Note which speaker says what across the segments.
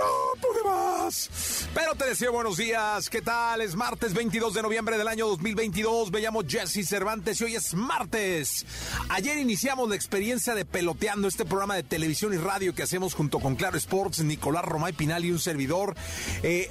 Speaker 1: No pude más. Pero te deseo buenos días. ¿Qué tal? Es martes 22 de noviembre del año 2022. Me llamo Jesse Cervantes y hoy es martes. Ayer iniciamos la experiencia de Peloteando, este programa de televisión y radio que hacemos junto con Claro Sports, Nicolás Romay Pinal y un servidor. Eh,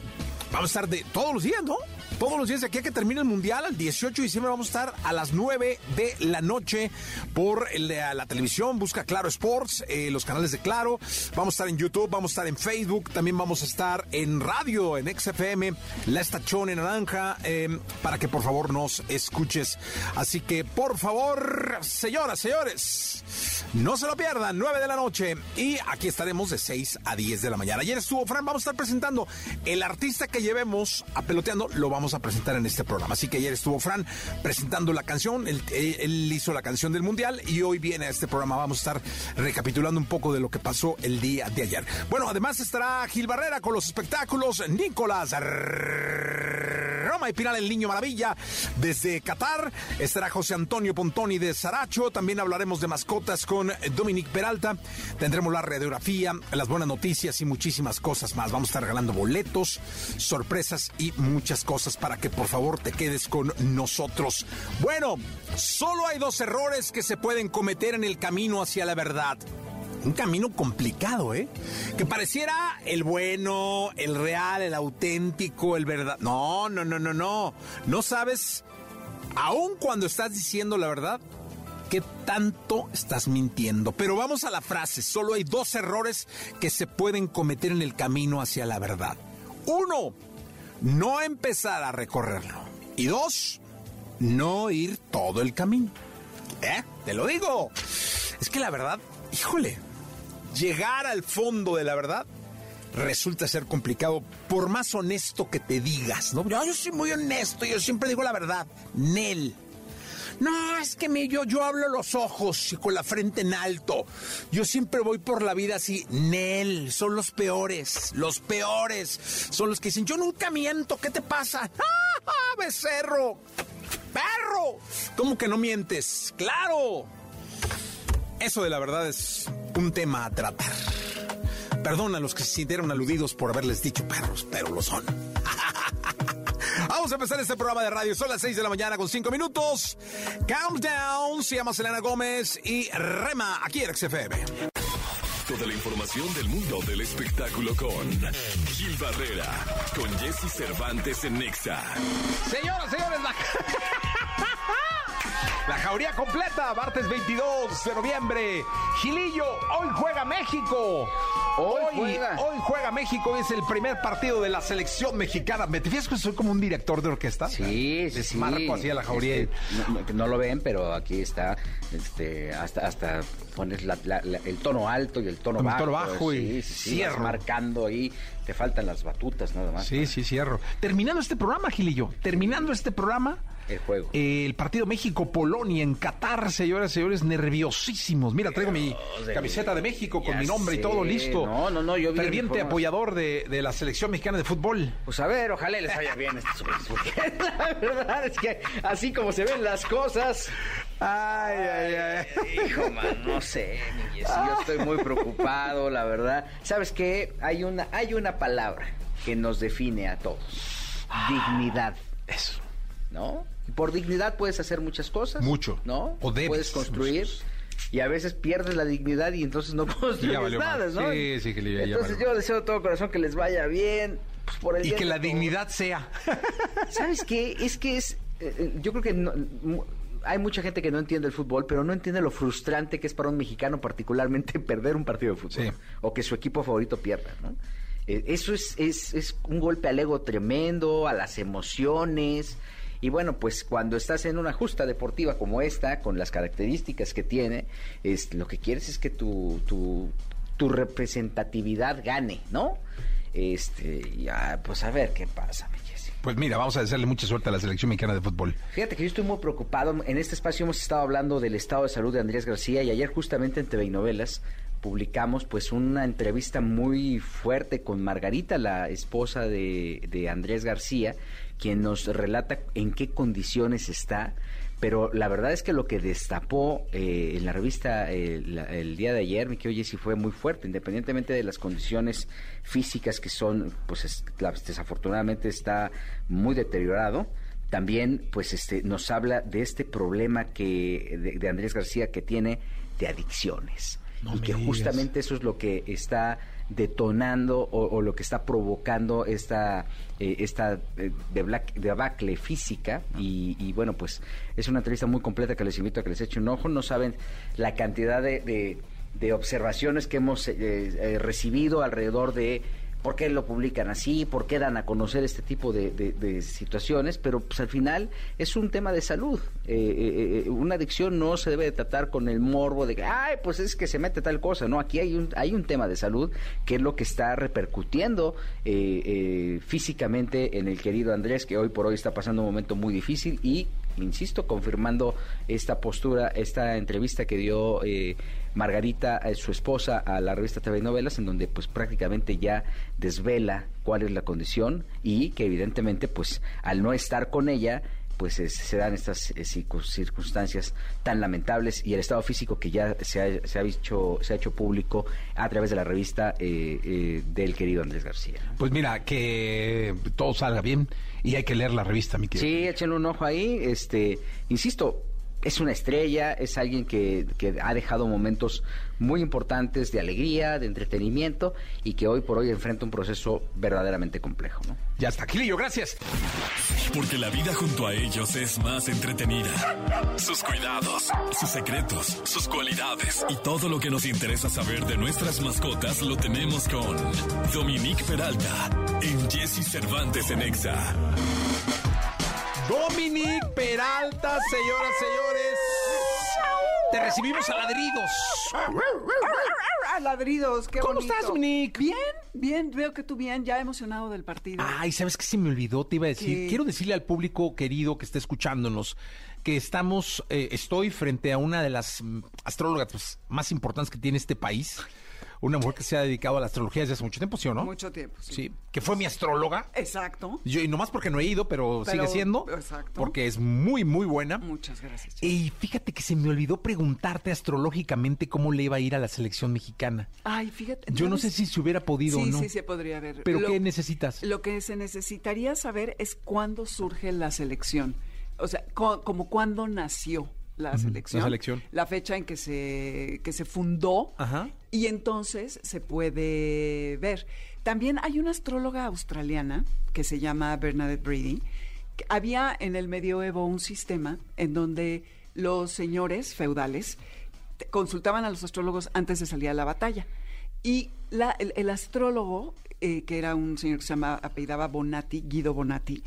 Speaker 1: vamos a estar de todos los días, ¿no? todos los días de aquí a que termine el Mundial, el 18 de diciembre vamos a estar a las 9 de la noche por la televisión, busca Claro Sports, eh, los canales de Claro, vamos a estar en YouTube, vamos a estar en Facebook, también vamos a estar en radio, en XFM, La Estachón en Naranja, eh, para que por favor nos escuches. Así que por favor, señoras, señores, no se lo pierdan, 9 de la noche y aquí estaremos de 6 a 10 de la mañana. Ayer estuvo Fran, vamos a estar presentando el artista que llevemos a peloteando, lo vamos a presentar en este programa. Así que ayer estuvo Fran presentando la canción, él, hizo la canción del Mundial y hoy viene a este programa. Vamos a estar recapitulando un poco de lo que pasó el día de ayer. Bueno, además estará Gil Barrera con los espectáculos, Nicolás Y Pinal el Niño Maravilla desde Qatar, estará José Antonio Pontoni de Saracho, también hablaremos de mascotas con Dominic Peralta, tendremos la radiografía, las buenas noticias y muchísimas cosas más. Vamos a estar regalando boletos, sorpresas y muchas cosas para que por favor te quedes con nosotros. Bueno, solo hay dos errores que se pueden cometer en el camino hacia la verdad. Un camino complicado, ¿eh? Que pareciera el bueno, el real, el auténtico, el verdad. No, no, no, no, no. No sabes, aun cuando estás diciendo la verdad, qué tanto estás mintiendo. Pero vamos a la frase. Solo hay dos errores que se pueden cometer en el camino hacia la verdad. Uno, no empezar a recorrerlo. Y dos, no ir todo el camino. ¿Eh? Te lo digo. Es que la verdad, híjole, llegar al fondo de la verdad resulta ser complicado por más honesto que te digas, ¿no? Yo, soy muy honesto, yo siempre digo la verdad. Nel. No, es que me, yo, yo hablo los ojos y con la frente en alto. Yo siempre voy por la vida así. Nel, son los peores. Los peores. Son los que dicen, yo nunca miento. ¿Qué te pasa? ¡Ah, becerro! ¡Perro! ¿Cómo que no mientes? ¡Claro! Eso de la verdad es un tema a tratar. Perdona a los que se sintieron aludidos por haberles dicho perros, pero lo son. Vamos a empezar este programa de radio. Son las 6 de la mañana con 5 minutos. Countdown. Se llama Selena Gómez y Rema aquí en XFM.
Speaker 2: Toda la información del mundo del espectáculo con Gil Barrera, con Jesse Cervantes en Nexa.
Speaker 1: Señoras, señores, la... La jauría completa, martes 22 de noviembre. Gilillo, hoy juega México. Hoy, juega. hoy juega México, es el primer partido de la selección mexicana. ¿Me te fijas que soy como un director de orquesta?
Speaker 3: Sí, sí, sí.
Speaker 1: Marco así a la jauría.
Speaker 3: Este, no, lo ven, pero aquí está, este, hasta, hasta pones el tono alto y el tono bajo.
Speaker 1: El tono bajo y
Speaker 3: cierro. marcando ahí, te faltan las batutas nada más.
Speaker 1: Sí, sí, cierro. Terminando este programa, Gilillo, terminando este programa
Speaker 3: el juego.
Speaker 1: el partido México-Polonia en Qatar, señoras y señores, nerviosísimos. Mira, traigo mi camiseta de México con mi nombre y todo listo.
Speaker 3: No, no, no, yo
Speaker 1: Ferviente apoyador de, de, la selección mexicana de fútbol.
Speaker 3: Pues a ver, ojalá les vaya bien estos La verdad es que así como se ven las cosas.
Speaker 1: Ay, ay, ay.
Speaker 3: Hijo, man, no sé, mi Yo estoy muy preocupado, la verdad. ¿Sabes qué? Hay una, hay una palabra que nos define a todos. Dignidad.
Speaker 1: Eso.
Speaker 3: ¿No? Por dignidad puedes hacer muchas cosas.
Speaker 1: Mucho.
Speaker 3: ¿No?
Speaker 1: O debes.
Speaker 3: Puedes construir. Y a veces pierdes la dignidad y entonces no construyes nada, ¿no?
Speaker 1: Sí, sí, que le
Speaker 3: Entonces yo deseo de todo corazón que les vaya bien. Pues, por el
Speaker 1: y que la dignidad sea.
Speaker 3: ¿Sabes qué? Es que es... Eh, eh, yo creo que hay mucha gente que no entiende el fútbol, pero no entiende lo frustrante que es para un mexicano particularmente perder un partido de fútbol
Speaker 1: Sí.
Speaker 3: o que su equipo favorito pierda, ¿no? Eh, eso es, es, es un golpe al ego tremendo, a las emociones. Y bueno, pues cuando estás en una justa deportiva como esta, con las características que tiene, es, lo que quieres es que tu, tu, tu representatividad gane, ¿no? Este, ya, pues a ver qué pasa, mi.
Speaker 1: Pues mira, vamos a desearle mucha suerte a la selección mexicana de fútbol.
Speaker 3: Fíjate que yo estoy muy preocupado. En este espacio hemos estado hablando del estado de salud de Andrés García y ayer justamente en TV y Novelas publicamos pues una entrevista muy fuerte con Margarita, la esposa de, de Andrés García, quien nos relata en qué condiciones está. Pero la verdad es que lo que destapó eh, en la revista eh, el día de ayer, mi querido Jessy, fue muy fuerte, independientemente de las condiciones físicas que son, pues desafortunadamente está muy deteriorado también pues este nos habla de este problema que de, de Andrés García que tiene de adicciones
Speaker 1: No
Speaker 3: y que
Speaker 1: digas.
Speaker 3: justamente eso es lo que está detonando o, o lo que está provocando esta eh, esta eh, debacle física. Y, y, bueno pues es una entrevista muy completa que les invito a que les echen un ojo. No saben la cantidad de, de- de observaciones que hemos eh, eh, recibido alrededor de por qué lo publican así, por qué dan a conocer este tipo de, situaciones, pero pues al final es un tema de salud. Eh, eh, eh, una adicción no se debe de tratar con el morbo de que, ay, pues es que se mete tal cosa, ¿no? Aquí hay un, hay un tema de salud que es lo que está repercutiendo eh, físicamente en el querido Andrés, que hoy por hoy está pasando un momento muy difícil y, insisto, confirmando esta postura, esta entrevista que dio... Margarita, eh, su esposa, a la revista TV Novelas, en donde pues prácticamente ya desvela cuál es la condición y que evidentemente pues al no estar con ella pues es- se dan estas eh, circun- circunstancias tan lamentables y el estado físico que ya se ha, se ha, hecho, se ha hecho público a través de la revista eh, eh, del querido Andrés García.
Speaker 1: Pues mira, que todo salga bien y hay que leer la revista, mi querido.
Speaker 3: Sí, échenle un ojo ahí. Este, insisto, es una estrella, es alguien que, que ha dejado momentos muy importantes de alegría, de entretenimiento y que hoy por hoy enfrenta un proceso verdaderamente complejo. ¿no?
Speaker 1: Ya está, Gilillo, gracias.
Speaker 2: Porque la vida junto a ellos es más entretenida. Sus cuidados, sus secretos, sus cualidades y todo lo que nos interesa saber de nuestras mascotas lo tenemos con Dominique Peralta en Jesse Cervantes en Exa.
Speaker 1: Dominique Peralta, señoras, señores. Te recibimos a ladridos.
Speaker 4: ¡Ah, ladridos! ¡Qué
Speaker 1: ¿Cómo
Speaker 4: bonito!
Speaker 1: estás, Dominique?
Speaker 4: Bien, bien, veo que tú bien, ya emocionado del partido.
Speaker 1: Ay, ¿sabes qué se me olvidó? Te iba a decir.
Speaker 4: ¿Qué?
Speaker 1: Quiero decirle al público querido que está escuchándonos que estamos, eh, estoy frente a una de las mm, astrólogas pues, más importantes que tiene este país. Una mujer que se ha dedicado a la astrología desde hace mucho tiempo, ¿sí o no?
Speaker 4: Mucho tiempo, sí.
Speaker 1: Sí, que fue mi astróloga.
Speaker 4: Exacto.
Speaker 1: Yo, y nomás porque no he ido, pero,
Speaker 4: Pero-
Speaker 1: sigue siendo.
Speaker 4: exacto.
Speaker 1: Porque es muy, muy buena.
Speaker 4: Muchas gracias.
Speaker 1: Y fíjate que se me olvidó preguntarte astrológicamente cómo le iba a ir a la selección mexicana.
Speaker 4: Ay, fíjate.
Speaker 1: Yo no sé si se hubiera podido
Speaker 4: sí,
Speaker 1: o no.
Speaker 4: Sí, sí, podría haber.
Speaker 1: ¿Pero
Speaker 4: Lo-
Speaker 1: qué necesitas?
Speaker 4: Lo que se necesitaría saber es cuándo surge la selección. O sea, co- como cuándo nació la selección.
Speaker 1: la selección.
Speaker 4: La fecha en que se, que se fundó.
Speaker 1: Ajá.
Speaker 4: Y entonces se puede ver. También hay una astróloga australiana que se llama Bernadette Brady. que Había en el medioevo un sistema en donde los señores feudales consultaban a los astrólogos antes de salir a la batalla. Y la- el, el astrólogo, eh, que era un señor que se llama, apellidaba Bonatti, Guido Bonatti,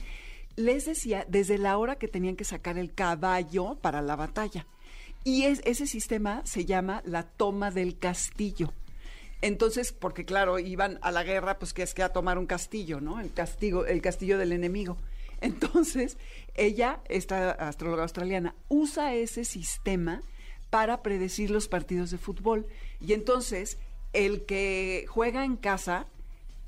Speaker 4: les decía desde la hora que tenían que sacar el caballo para la batalla. Y es, ese sistema se llama la toma del castillo. Entonces, porque claro, iban a la guerra, pues que es que a tomar un castillo, ¿no? El castigo, el castillo del enemigo. Entonces, ella, esta astróloga australiana, usa ese sistema para predecir los partidos de fútbol. Y entonces, el que juega en casa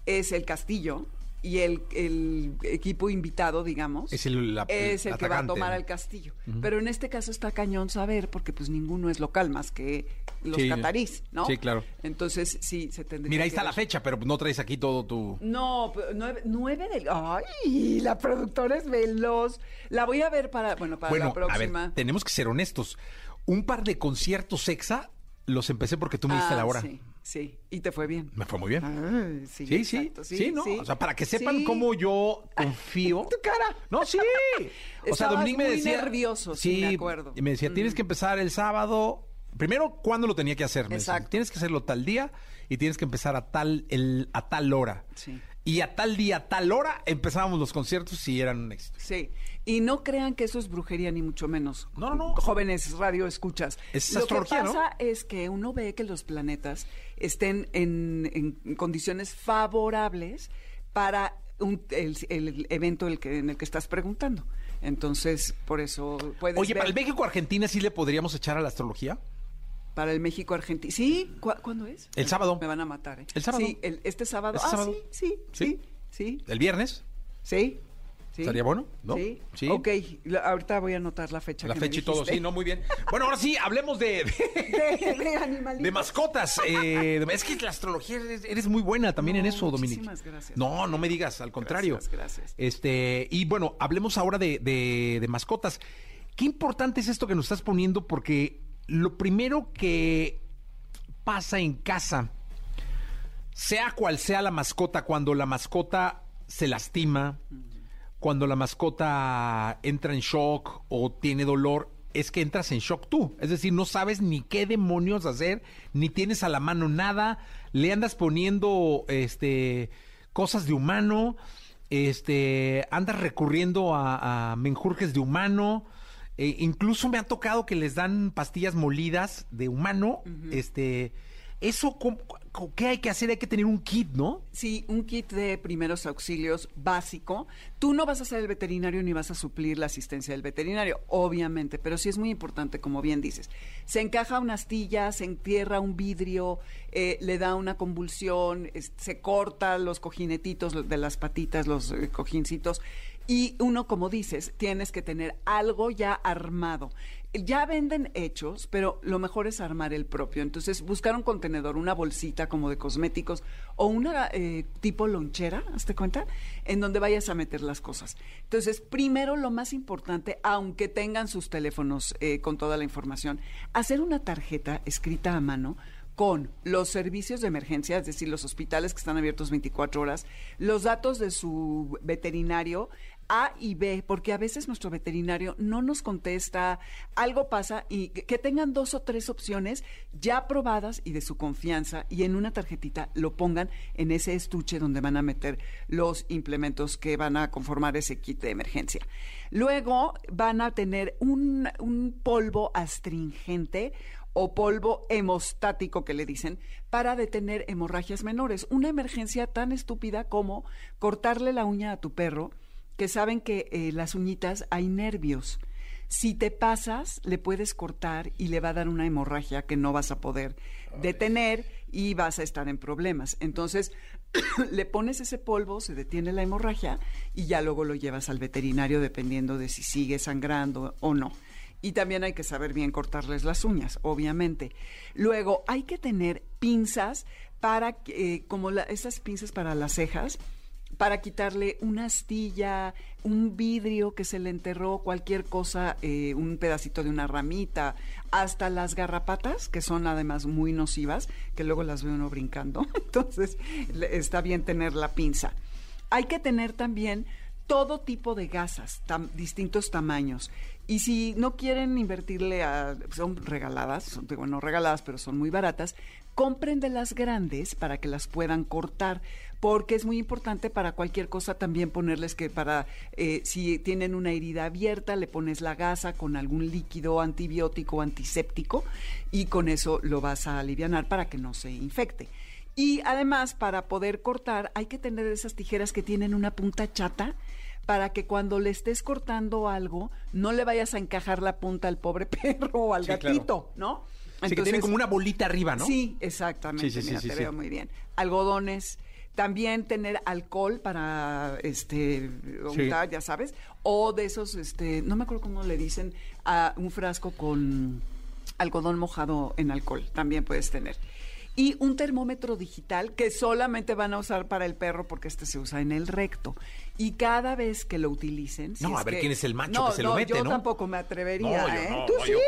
Speaker 4: es el castillo y el, el equipo invitado, digamos,
Speaker 1: Es el- la-
Speaker 4: es el que va a tomar el castillo. Pero en este caso está cañón saber, porque pues ninguno es local más que los
Speaker 1: Sí.
Speaker 4: catarís, ¿no?
Speaker 1: Sí, claro.
Speaker 4: Entonces sí, se tendría
Speaker 1: Mira, ahí
Speaker 4: que
Speaker 1: está la fecha, pero no traes aquí todo tu...
Speaker 4: No, nueve, nueve del... ¡Ay! La productora es veloz. La voy a ver para, bueno, para
Speaker 1: Bueno,
Speaker 4: la próxima.
Speaker 1: a ver, tenemos que ser honestos. Un par de conciertos exa los empecé porque tú me diste
Speaker 4: Ah,
Speaker 1: la hora.
Speaker 4: Sí, Sí, y te fue bien.
Speaker 1: Me fue muy bien.
Speaker 4: Ay,
Speaker 1: Sí, sí, sí,
Speaker 4: exacto, sí,
Speaker 1: ¿no?
Speaker 4: sí.
Speaker 1: O sea, para que sepan
Speaker 4: Sí.
Speaker 1: cómo yo confío.
Speaker 4: Tu cara.
Speaker 1: No, sí. O sea, Dominique me
Speaker 4: muy
Speaker 1: decía.
Speaker 4: nervioso, sí, me acuerdo.
Speaker 1: Y me decía, tienes que empezar el sábado. Primero, ¿cuándo lo tenía que hacer? Me decía,
Speaker 4: Exacto.
Speaker 1: tienes que hacerlo tal día y tienes que empezar a tal, el, a tal hora.
Speaker 4: Sí.
Speaker 1: Y a tal día, a tal hora, empezábamos los conciertos y eran un éxito.
Speaker 4: Sí, y no crean que eso es brujería ni mucho menos.
Speaker 1: No, no, no.
Speaker 4: Jóvenes radio escuchas.
Speaker 1: Es
Speaker 4: Lo que
Speaker 1: ¿no?
Speaker 4: pasa es que uno ve que los planetas estén en, en condiciones favorables para un- el, el evento el que, en el que estás preguntando. Entonces, por eso puedes
Speaker 1: Oye,
Speaker 4: ver
Speaker 1: para el México-Argentina sí le podríamos echar a la astrología.
Speaker 4: para el México Argentina. Sí, ¿Cu- ¿cuándo es?
Speaker 1: El sábado.
Speaker 4: Me van a matar, ¿eh?
Speaker 1: El sábado.
Speaker 4: Sí, el- este sábado.
Speaker 1: Este
Speaker 4: ah,
Speaker 1: sábado.
Speaker 4: sí, Sí.
Speaker 1: sí,
Speaker 4: sí,
Speaker 1: El viernes.
Speaker 4: sí. Sí.
Speaker 1: ¿Estaría bueno? ¿No?
Speaker 4: Sí.
Speaker 1: Sí.
Speaker 4: Ok, la- ahorita voy a anotar la fecha.
Speaker 1: La
Speaker 4: que me
Speaker 1: fecha y todo,
Speaker 4: dijiste.
Speaker 1: sí, no, muy bien. Bueno, ahora sí, hablemos de, de,
Speaker 4: de, de animalitos.
Speaker 1: de mascotas. eh, es que la astrología eres, eres muy buena también en
Speaker 4: No,
Speaker 1: eso, Dominique.
Speaker 4: muchísimas gracias.
Speaker 1: No, no me digas, al contrario.
Speaker 4: Gracias, gracias.
Speaker 1: Este, y bueno, hablemos ahora de, de- de mascotas. Qué importante es esto que nos estás poniendo, porque lo primero que pasa en casa, sea cual sea la mascota, cuando la mascota se lastima, cuando la mascota entra en shock o tiene dolor, es que entras en shock tú. Es decir, no sabes ni qué demonios hacer, ni tienes a la mano nada, le andas poniendo este cosas de humano, este andas recurriendo a, a menjurjes de humano. eh, incluso me ha tocado que les dan pastillas molidas de humano. Este, eso, ¿cómo- cu- ¿qué hay que hacer? Hay que tener un kit, ¿no?
Speaker 4: Sí, un kit de primeros auxilios básico. Tú no vas a ser el veterinario ni vas a suplir la asistencia del veterinario, obviamente, pero sí es muy importante, como bien dices. Se encaja una astilla, se entierra un vidrio, eh, le da una convulsión, se corta los cojinetitos de las patitas, los eh, cojincitos. Y uno, como dices, tienes que tener algo ya armado. Ya venden hechos, pero lo mejor es armar el propio. Entonces, buscar un contenedor, una bolsita como de cosméticos o una eh, tipo lonchera, ¿hazte cuenta? En donde vayas a meter las cosas. Entonces, primero lo más importante, aunque tengan sus teléfonos eh, con toda la información, hacer una tarjeta escrita a mano con los servicios de emergencia, es decir, los hospitales que están abiertos 24 horas, los datos de su veterinario A y B, porque a veces nuestro veterinario no nos contesta, algo pasa y que tengan dos o tres opciones ya aprobadas y de su confianza y en una tarjetita lo pongan en ese estuche donde van a meter los implementos que van a conformar ese kit de emergencia. Luego van a tener un, un polvo astringente o polvo hemostático que le dicen para detener hemorragias menores. Una emergencia tan estúpida como cortarle la uña a tu perro, que saben que eh, las uñitas hay nervios. Si te pasas, le puedes cortar y le va a dar una hemorragia que no vas a poder detener y vas a estar en problemas. Entonces, le pones ese polvo, se detiene la hemorragia y ya luego lo llevas al veterinario dependiendo de si sigue sangrando o no. Y también hay que saber bien cortarles las uñas, obviamente. Luego, hay que tener pinzas para, que, eh, como la- esas pinzas para las cejas, para quitarle una astilla, un vidrio que se le enterró, cualquier cosa, eh, un pedacito de una ramita, hasta las garrapatas, que son además muy nocivas, que luego las ve uno brincando. Entonces, está bien tener la pinza. Hay que tener también todo tipo de gasas, distintos tamaños. Y si no quieren invertirle a, son regaladas, son, digo, no regaladas, pero son muy baratas, compren de las grandes para que las puedan cortar, porque es muy importante para cualquier cosa también ponerles que para, eh, si tienen una herida abierta, le pones la gasa con algún líquido antibiótico, antiséptico, y con eso lo vas a aliviar para que no se infecte. Y además, para poder cortar, hay que tener esas tijeras que tienen una punta chata para que cuando le estés cortando algo, no le vayas a encajar la punta al pobre perro o al
Speaker 1: Sí, claro.
Speaker 4: gatito,
Speaker 1: Así que tienen como una bolita arriba, ¿no?
Speaker 4: Sí, exactamente.
Speaker 1: Sí, sí, sí,
Speaker 4: mira, te veo muy bien. Algodones. También tener alcohol para este untar, ya sabes, o de esos, este, no me acuerdo cómo le dicen, a un frasco con algodón mojado en alcohol, también puedes tener. Y un termómetro digital que solamente van a usar para el perro porque este se usa en el recto. Y cada vez que lo utilicen... si
Speaker 1: No, a ver
Speaker 4: que-
Speaker 1: quién es el macho
Speaker 4: no,
Speaker 1: que se lo
Speaker 4: no,
Speaker 1: mete,
Speaker 4: yo
Speaker 1: ¿no?
Speaker 4: tampoco me atrevería,
Speaker 1: No, yo
Speaker 4: ¿eh? ¿Tú sí?
Speaker 1: yo-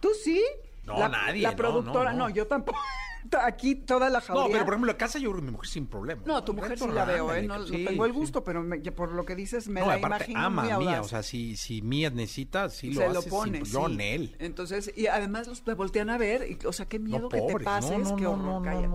Speaker 4: ¿Tú sí?
Speaker 1: No,
Speaker 4: la,
Speaker 1: nadie,
Speaker 4: La productora,
Speaker 1: no,
Speaker 4: no,
Speaker 1: no.
Speaker 4: yo tampoco. aquí toda la jauría.
Speaker 1: No, pero por ejemplo, la casa yo creo que mi mujer sin problema.
Speaker 4: No, tu mujer sí la veo, ¿eh? No, no
Speaker 1: Sí,
Speaker 4: tengo el
Speaker 1: sí.
Speaker 4: gusto, pero me- por lo que dices me
Speaker 1: No,
Speaker 4: la
Speaker 1: aparte
Speaker 4: imagino
Speaker 1: ama
Speaker 4: muy
Speaker 1: Mía, o sea, si, si Mía necesita, sí lo
Speaker 4: se lo
Speaker 1: sin-
Speaker 4: pone.
Speaker 1: yo
Speaker 4: sí.
Speaker 1: en él.
Speaker 4: Entonces, y además los te voltean a ver, y, o sea, qué miedo que te pases, qué horror, cállate.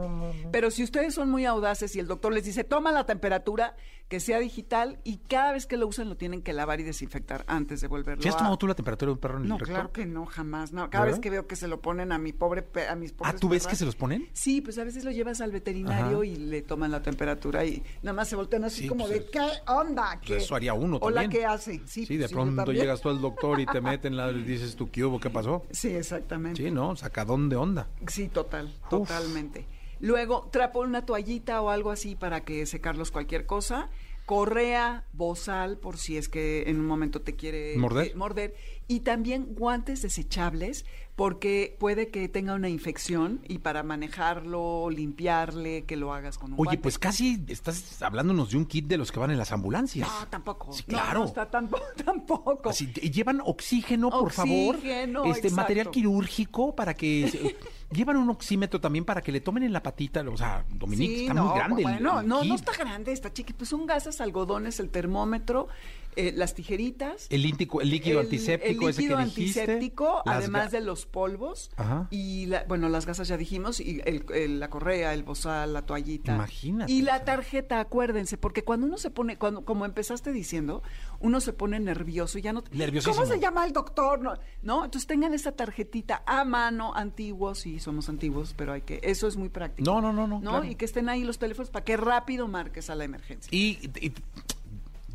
Speaker 4: Pero si ustedes son muy audaces y el doctor les dice, toma la temperatura, que sea digital, y cada vez que lo usen lo tienen que lavar y desinfectar antes de volverlo
Speaker 1: ¿Sí has
Speaker 4: a...
Speaker 1: tomado tú la temperatura de un perro en el
Speaker 4: No, claro que no, jamás. No, cada
Speaker 1: ¿Verdad?
Speaker 4: vez que veo que se lo ponen a mi pobre, a mis
Speaker 1: Ah,
Speaker 4: pobres
Speaker 1: ¿tú ves que se los ponen?
Speaker 4: Sí, pues a veces lo llevas al veterinario
Speaker 1: Ajá.
Speaker 4: y le toman la temperatura y nada más se voltean así
Speaker 1: Sí,
Speaker 4: como
Speaker 1: pues
Speaker 4: de,
Speaker 1: es-
Speaker 4: ¿qué onda?
Speaker 1: pues
Speaker 4: ¿Qué?
Speaker 1: eso haría uno
Speaker 4: Hola,
Speaker 1: también.
Speaker 4: ¿qué hace? Sí,
Speaker 1: Sí, de
Speaker 4: pues, yo
Speaker 1: pronto llegas tú al doctor y te meten la y dices tú, ¿qué hubo? ¿Qué pasó?
Speaker 4: Sí, exactamente.
Speaker 1: Sí, ¿no? Sacadón de onda.
Speaker 4: Sí, total, totalmente. Luego, trapo una toallita o algo así para que secarlos cualquier cosa. Correa, bozal, por si es que en un momento te quiere
Speaker 1: ¿Morder?
Speaker 4: eh, morder. Y también guantes desechables, porque puede que tenga una infección y para manejarlo, limpiarle, que lo hagas con un
Speaker 1: Oye,
Speaker 4: guante.
Speaker 1: pues casi estás hablándonos de un kit de los que van en las ambulancias.
Speaker 4: No, tampoco.
Speaker 1: Sí,
Speaker 4: No,
Speaker 1: claro.
Speaker 4: No, está tampoco. tampoco.
Speaker 1: Así, y llevan oxígeno, por favor.
Speaker 4: Oxígeno,
Speaker 1: Este
Speaker 4: exacto.
Speaker 1: material quirúrgico para que se- llevan un oxímetro también para que le tomen en la patita, o sea, Dominique,
Speaker 4: Sí,
Speaker 1: está
Speaker 4: no,
Speaker 1: muy grande el-
Speaker 4: bueno,
Speaker 1: el
Speaker 4: no, no
Speaker 1: kit.
Speaker 4: está grande, está chiquito. Pues son gasas, algodones, el termómetro, eh, las tijeritas.
Speaker 1: El, íntico- el líquido
Speaker 4: el-
Speaker 1: antiséptico
Speaker 4: el
Speaker 1: ese
Speaker 4: líquido
Speaker 1: que
Speaker 4: antiséptico, además de los polvos.
Speaker 1: Ajá.
Speaker 4: Y, la- bueno, las gasas ya dijimos, y el- el- la correa, el bozal, la toallita.
Speaker 1: Imagínate,
Speaker 4: Y la tarjeta, acuérdense, porque cuando uno se pone, cuando como empezaste diciendo, uno se pone nervioso y ya no... ¿Cómo se llama el doctor? No, ¿no? Entonces tengan esa tarjetita a mano, antiguos, sí, somos antiguos, pero hay que... Eso es muy práctico.
Speaker 1: No, no, no, no, claro.
Speaker 4: Y que estén ahí los teléfonos para que rápido marques a la emergencia.
Speaker 1: Y, y-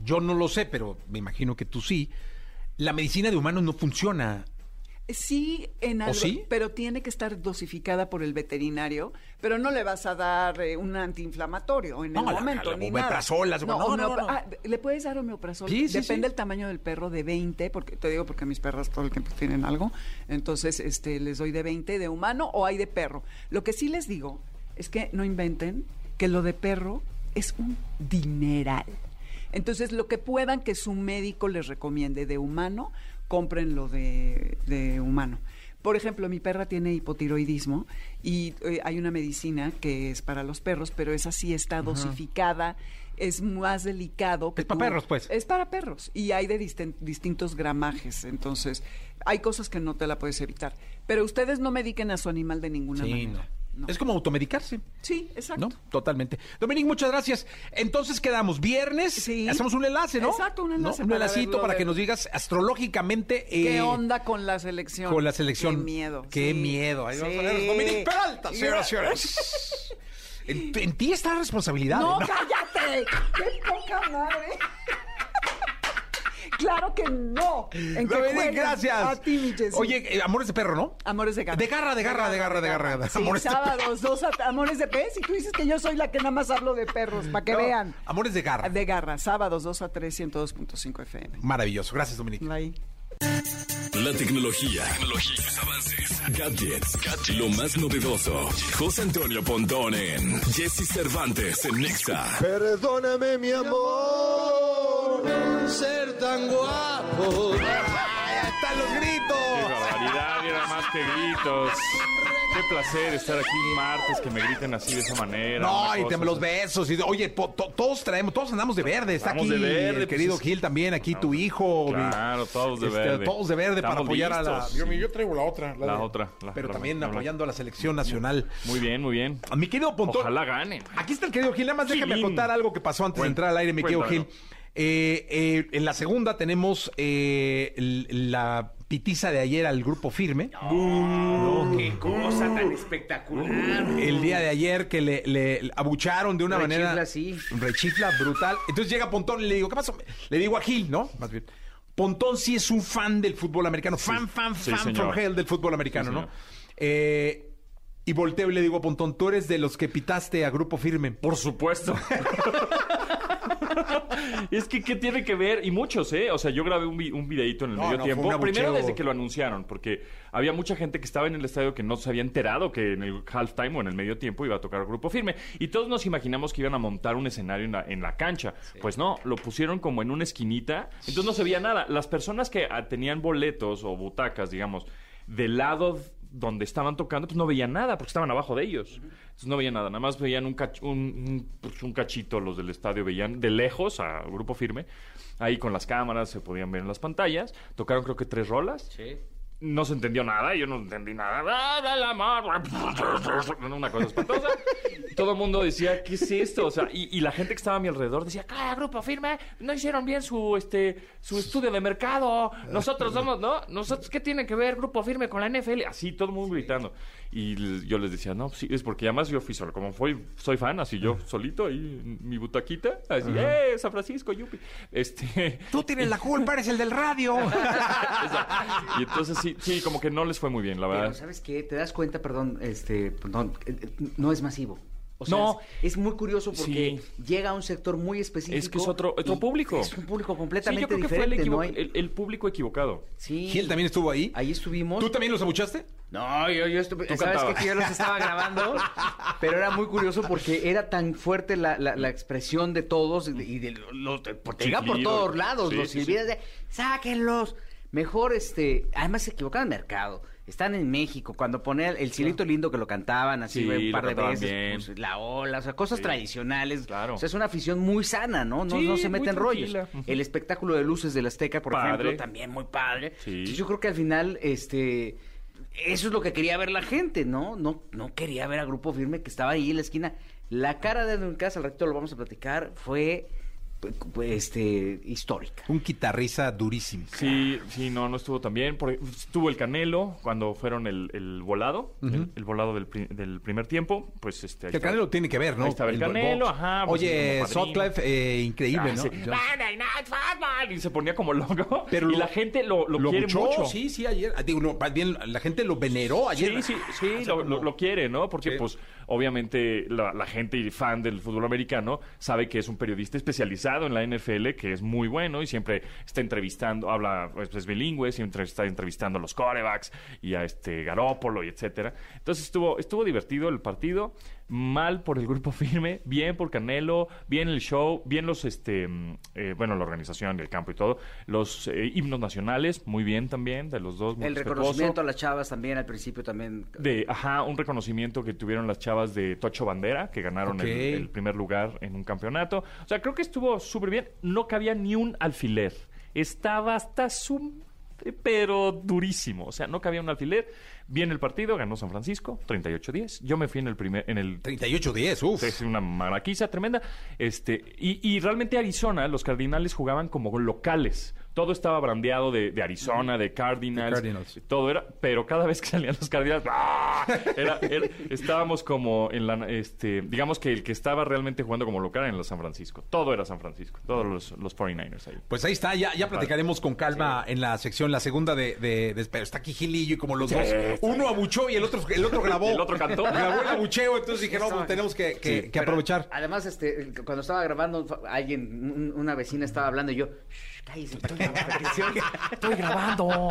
Speaker 1: yo no lo sé, pero me imagino que tú sí. La medicina de humanos no funciona.
Speaker 4: Sí, en algo,
Speaker 1: sí?
Speaker 4: pero tiene que estar dosificada por el veterinario, pero no le vas a dar eh, un antiinflamatorio en
Speaker 1: No,
Speaker 4: el
Speaker 1: la-
Speaker 4: momento,
Speaker 1: la
Speaker 4: ni
Speaker 1: omeprazol,
Speaker 4: nada.
Speaker 1: las- no, no,
Speaker 4: homeopa-
Speaker 1: no.
Speaker 4: ah, le puedes dar homeoprazol,
Speaker 1: Sí, sí,
Speaker 4: depende del tamaño del perro, de 20, porque te digo porque mis perras todo el tiempo tienen algo, entonces este les doy de 20 de humano o hay de perro. Lo que sí les digo es que no inventen que lo de perro es un dineral. Entonces, lo que puedan que su médico les recomiende de humano, compren lo de, de humano. Por ejemplo, mi perra tiene hipotiroidismo y eh, hay una medicina que es para los perros, pero esa sí está dosificada, es más delicado. que
Speaker 1: Es para perros, pues.
Speaker 4: Es para perros y hay de distin- distintos gramajes, entonces hay cosas que no te la puedes evitar. Pero ustedes no mediquen a su animal de ninguna
Speaker 1: Sí,
Speaker 4: manera.
Speaker 1: no.
Speaker 4: No.
Speaker 1: Es como automedicarse.
Speaker 4: Sí, exacto.
Speaker 1: ¿No? Totalmente. Dominique, muchas gracias. Entonces quedamos viernes.
Speaker 4: Sí.
Speaker 1: Hacemos un enlace, ¿no?
Speaker 4: Exacto, un enlace
Speaker 1: ¿No? Un enlacito para
Speaker 4: de-
Speaker 1: que nos digas astrológicamente.
Speaker 4: ¿Qué
Speaker 1: eh,
Speaker 4: onda con la selección?
Speaker 1: Con la selección.
Speaker 4: Qué miedo.
Speaker 1: Qué
Speaker 4: sí.
Speaker 1: miedo. Ahí vamos a ver. Dominique Peralta, señoras y señores. En, en ti está la responsabilidad.
Speaker 4: ¿no? cállate. Qué poca madre. Claro que no. ¿En qué
Speaker 1: Dominique, gracias.
Speaker 4: A ti, mi Jessy.
Speaker 1: Oye, eh, amores de perro, ¿no?
Speaker 4: Amores de garra.
Speaker 1: De garra, de garra, de garra, de garra.
Speaker 4: Sí,
Speaker 1: Amores de
Speaker 4: sábados, dos a- amores de pez. Y tú dices que yo soy la que nada más hablo de perros, para que
Speaker 1: No,
Speaker 4: vean.
Speaker 1: Amores de garra.
Speaker 4: De garra, sábados 2 a 3, 102.5 FM.
Speaker 1: Maravilloso. Gracias, Dominique.
Speaker 4: Ahí.
Speaker 2: La tecnología, tecnología, avances, gadgets, lo más novedoso. José Antonio Pontón en Jesse Cervantes en Nexa.
Speaker 5: Perdóname mi amor, ser tan guapo.
Speaker 1: ¡Ahí están los
Speaker 6: Qué
Speaker 1: gritos!
Speaker 6: barbaridad, mira más que gritos. Qué placer estar aquí un martes que me griten así de esa manera.
Speaker 1: No, y te
Speaker 6: cosa
Speaker 1: los besos. Y, oye, po- to- todos traemos, todos andamos de verde. Está
Speaker 6: Andamos
Speaker 1: aquí
Speaker 6: de verde,
Speaker 1: el
Speaker 6: pues
Speaker 1: querido
Speaker 6: es-
Speaker 1: Gil también, aquí tu hijo. mi-
Speaker 6: Claro, todos de
Speaker 1: este,
Speaker 6: verde.
Speaker 1: Todos de verde para
Speaker 6: Estamos
Speaker 1: apoyar a la.
Speaker 6: listos,
Speaker 1: Yo, yo traigo la otra.
Speaker 6: La
Speaker 1: de-
Speaker 6: otra, la-
Speaker 1: pero
Speaker 6: la-
Speaker 1: también
Speaker 6: la- la-
Speaker 1: apoyando a la selección nacional.
Speaker 6: Muy bien, muy bien.
Speaker 1: A mi querido Pontón.
Speaker 6: Ojalá ganen.
Speaker 1: Aquí está el querido Gil. Nada más déjame contar algo que pasó antes de entrar al aire, mi querido Gil. Eh, eh, en la segunda tenemos eh, la pitiza de ayer al grupo firme.
Speaker 7: ¡Qué cosa tan espectacular!
Speaker 1: El día de ayer que le, le abucharon de una
Speaker 3: Rechifla,
Speaker 1: manera.
Speaker 3: sí.
Speaker 1: Rechifla brutal. Entonces llega Pontón y le digo, ¿qué pasó? Le digo a Gil, ¿no? Más bien. Pontón sí es un fan del fútbol americano. Fan, fan,
Speaker 6: sí,
Speaker 1: fan
Speaker 6: señor.
Speaker 1: from hell del fútbol americano,
Speaker 6: Sí,
Speaker 1: ¿no? Eh, y volteo y le digo a Pontón, tú eres de los que pitaste a grupo firme.
Speaker 6: Por supuesto. es que, ¿qué tiene que ver? Y muchos, ¿eh? O sea, yo grabé un, vi- un videito en el
Speaker 1: No,
Speaker 6: medio
Speaker 1: no,
Speaker 6: tiempo. Primero desde que lo anunciaron, porque había mucha gente que estaba en el estadio que no se había enterado que en el halftime o en el medio tiempo iba a tocar grupo firme. Y todos nos imaginamos que iban a montar un escenario en la, en la cancha. Pues no, lo pusieron como en una esquinita. Entonces no se veía nada. Las personas que tenían boletos o butacas, digamos, del lado donde estaban tocando, pues no veían nada, porque estaban abajo de ellos. Entonces no veían nada, nada más veían un, cach- un, un, pues, un cachito los del estadio, veían de lejos a grupo firme, ahí con las cámaras, se podían ver en las pantallas. Tocaron creo que tres rolas.
Speaker 3: Sí.
Speaker 6: No se entendió nada, yo no entendí nada. ¡Ah! Una cosa espantosa. Todo el mundo decía, ¿qué es esto? O sea, y, y la gente que estaba a mi alrededor decía, ¡Calla, grupo firme! No hicieron bien su este su estudio de mercado. Nosotros somos, ¿no? Nosotros, ¿qué tiene que ver grupo firme con la NFL? Así, todo el mundo gritando. Y yo les decía, no, sí, es porque además yo fui solo. Como fui, soy fan, así yo solito, ahí en mi butaquita. Así, ¡eh, San Francisco, yupi! Este...
Speaker 1: Tú tienes la culpa, eres el del radio.
Speaker 6: y entonces sí, sí, como que no les fue muy bien, la
Speaker 3: Pero,
Speaker 6: verdad.
Speaker 3: ¿sabes qué? Te das cuenta, perdón, este, perdón, eh, no es masivo. O sea,
Speaker 6: No.
Speaker 3: es, es muy curioso porque
Speaker 6: Sí.
Speaker 3: llega a un sector muy específico.
Speaker 6: Es que es otro- público.
Speaker 3: Es un público
Speaker 6: Sí,
Speaker 3: completamente
Speaker 6: yo creo que fue el,
Speaker 3: ¿no?
Speaker 6: El, el público equivocado.
Speaker 3: Sí.
Speaker 1: Gil también estuvo ahí.
Speaker 3: Ahí estuvimos.
Speaker 1: ¿Tú también los abuchaste?
Speaker 3: No, yo, yo estuve.
Speaker 6: Tú
Speaker 3: ¿Sabes
Speaker 6: cantabas.
Speaker 3: Que yo los estaba grabando. pero era muy curioso porque era tan fuerte la, la- la expresión de todos y de, los. de- por- llegaba por todos lados.
Speaker 6: Sí,
Speaker 3: los
Speaker 6: sí, sí.
Speaker 3: silbidos de. ¡Sáquenlos! Mejor, este. Además, se equivocaban de mercado. Están en México. Cuando ponía el, el cielito lindo que lo cantaban así
Speaker 6: Sí,
Speaker 3: un par de veces. pues, la ola, o sea, cosas
Speaker 6: Sí.
Speaker 3: tradicionales.
Speaker 6: Claro.
Speaker 3: O sea, es una afición muy sana, ¿no? No,
Speaker 6: Sí,
Speaker 3: no se
Speaker 6: muy
Speaker 3: mete en rollos. El espectáculo de luces del Azteca, por
Speaker 6: Padre.
Speaker 3: ejemplo, también muy padre.
Speaker 6: Sí.
Speaker 3: Entonces, yo creo que al final, este, eso es lo que quería ver la gente, ¿no? No, no quería ver a Grupo Firme que estaba ahí en la esquina. La cara de Edwin Casa, al ratito lo vamos a platicar, fue, este, histórica.
Speaker 1: Un guitarrista durísimo.
Speaker 6: Sí, sí, no, no estuvo tan bien. Porque estuvo el Canelo cuando fueron el, el volado, el, el volado del, pri- del primer tiempo. Pues este. ahí
Speaker 1: el
Speaker 6: estaba.
Speaker 1: Canelo tiene que ver, ¿no?
Speaker 6: Ahí estaba el Canelo,
Speaker 1: box.
Speaker 6: ajá, pues,
Speaker 1: Oye. Sutcliffe, eh, increíble,
Speaker 6: Ah,
Speaker 1: ¿no?
Speaker 6: sí.
Speaker 1: Yo-
Speaker 6: Y se ponía como loco.
Speaker 1: Pero
Speaker 6: y
Speaker 1: lo-
Speaker 6: la gente lo, lo,
Speaker 1: lo
Speaker 6: quiere mucho.
Speaker 1: Sí, sí, ayer. Ah, Digo, no, más bien la gente lo veneró ayer.
Speaker 6: Sí, sí, sí,
Speaker 1: sea,
Speaker 6: lo,
Speaker 1: como-
Speaker 6: lo- lo quiere, ¿no? Porque,
Speaker 1: Sí.
Speaker 6: pues, obviamente la, la gente y fan del fútbol americano sabe que es un periodista especializado en la NFL, que es muy bueno y siempre está entrevistando, habla, pues, es bilingüe, siempre está entrevistando a los corebacks y a este Garópolo y etcétera. Entonces estuvo, estuvo divertido el partido, mal por el grupo firme, bien por Canelo, bien el show, bien los, este, mm, eh, bueno, la organización del campo y todo, los eh, himnos nacionales, muy bien también, de los dos. muy
Speaker 3: El
Speaker 6: respetuoso.
Speaker 3: reconocimiento a las chavas también, al principio también.
Speaker 6: De, ajá, un reconocimiento que tuvieron las chavas de Tocho Bandera, que ganaron el- el, primer lugar en un campeonato. O sea, creo que estuvo súper bien. No cabía ni un alfiler. Estaba hasta su... pero durísimo. O sea, no cabía un alfiler. Bien el partido, ganó San Francisco, 38-10. Yo me fui en el primer... En el
Speaker 1: 38-10, uff.
Speaker 6: es una maraquiza tremenda. Este, y, y realmente Arizona, los Cardinales jugaban como locales. Todo estaba brandeado de, de Arizona, de Cardinals,
Speaker 1: Cardinals.
Speaker 6: Todo era, pero cada vez que salían los Cardinals, ¡ah! Era- era- estábamos como en la, este, digamos que el que estaba realmente jugando como local era en los San Francisco. Todo era San Francisco, todos los, los 49ers ahí.
Speaker 1: Pues ahí está, ya, ya platicaremos con calma en la sección, la segunda de, de, de- pero está aquí Gilillo y como los dos, uno abuchó y el otro, el otro grabó.
Speaker 6: El otro cantó.
Speaker 1: Grabó el abucheo, entonces dije, no, pues tenemos que, que-
Speaker 6: Sí.
Speaker 1: que aprovechar.
Speaker 3: Además, este, cuando estaba grabando, alguien, un- una vecina estaba hablando y yo, "Shh, cállese, estoy grabando".
Speaker 6: Estoy grabando.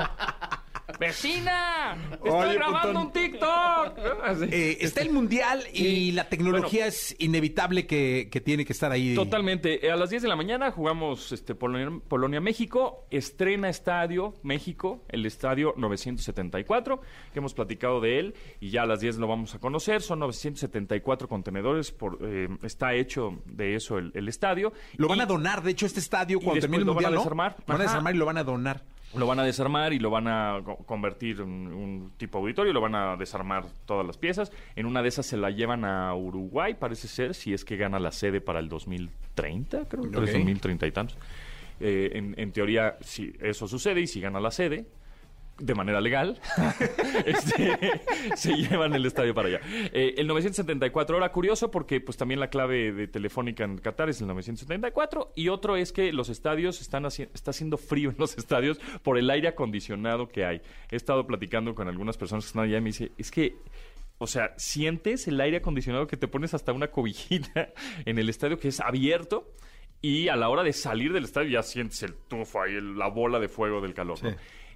Speaker 6: ¡Vecina! ¡Estoy
Speaker 1: Oye,
Speaker 6: grabando
Speaker 1: putón.
Speaker 6: un TikTok! Así.
Speaker 1: Eh, está el mundial y la tecnología es inevitable que, que tiene que estar ahí.
Speaker 6: Totalmente. Eh, A las 10 de la mañana jugamos este, Polonia- Polonia-México. Estrena estadio México, el estadio 974, que hemos platicado de él y ya a las 10 lo vamos a conocer. Son 974 contenedores. Por, eh, está hecho de eso el, el estadio.
Speaker 1: Lo van a donar, de hecho, este estadio cuando termine el
Speaker 6: lo van a
Speaker 1: mundial, ¿no?
Speaker 6: Desarmar.
Speaker 1: Lo van a desarmar y lo van a donar.
Speaker 6: Lo van a desarmar y lo van a co- convertir en un tipo auditorio, lo van a desarmar todas las piezas. En una de esas se la llevan a Uruguay, parece ser, si es que gana la sede para el 2030, creo que
Speaker 1: Ok.
Speaker 6: es 2030 y tantos. Eh, en, en teoría, si eso sucede y si gana la sede, de manera legal, este, se llevan el estadio para allá. Eh, el 974, ahora curioso porque pues también la clave de Telefónica en Qatar es el 974 y otro es que los estadios están haci- está haciendo frío en los estadios por el aire acondicionado que hay. He estado platicando con algunas personas que están allá y me dice, es que o sea, sientes el aire acondicionado que te pones hasta una cobijita en el estadio que es abierto y a la hora de salir del estadio ya sientes el tufo ahí, el- la bola de fuego del calor.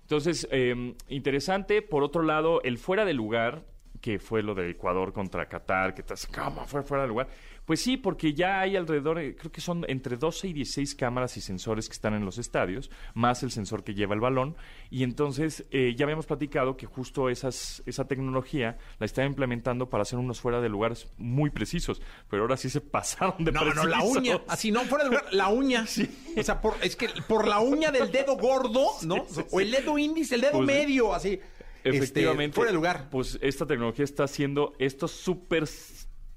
Speaker 6: Entonces, eh, interesante. Por otro lado, el fuera de lugar, que fue lo de Ecuador contra Qatar, que estás, ¿cómo fue fuera de lugar? Pues sí, porque ya hay alrededor, eh, creo que son entre 12 y 16 cámaras y sensores que están en los estadios, más el sensor que lleva el balón. Y entonces eh, ya habíamos platicado que justo esas, esa tecnología la están implementando para hacer unos fuera de lugares muy precisos. Pero ahora sí se pasaron de
Speaker 1: No, no, la
Speaker 6: precisos.
Speaker 1: uña. Así no, fuera de lugar, la uña. O sea, por, es que por la uña del dedo gordo, ¿no? O el dedo índice, el dedo
Speaker 6: Pues,
Speaker 1: medio, así.
Speaker 6: Efectivamente.
Speaker 1: Este, fuera de lugar.
Speaker 6: Pues esta tecnología está haciendo esto súper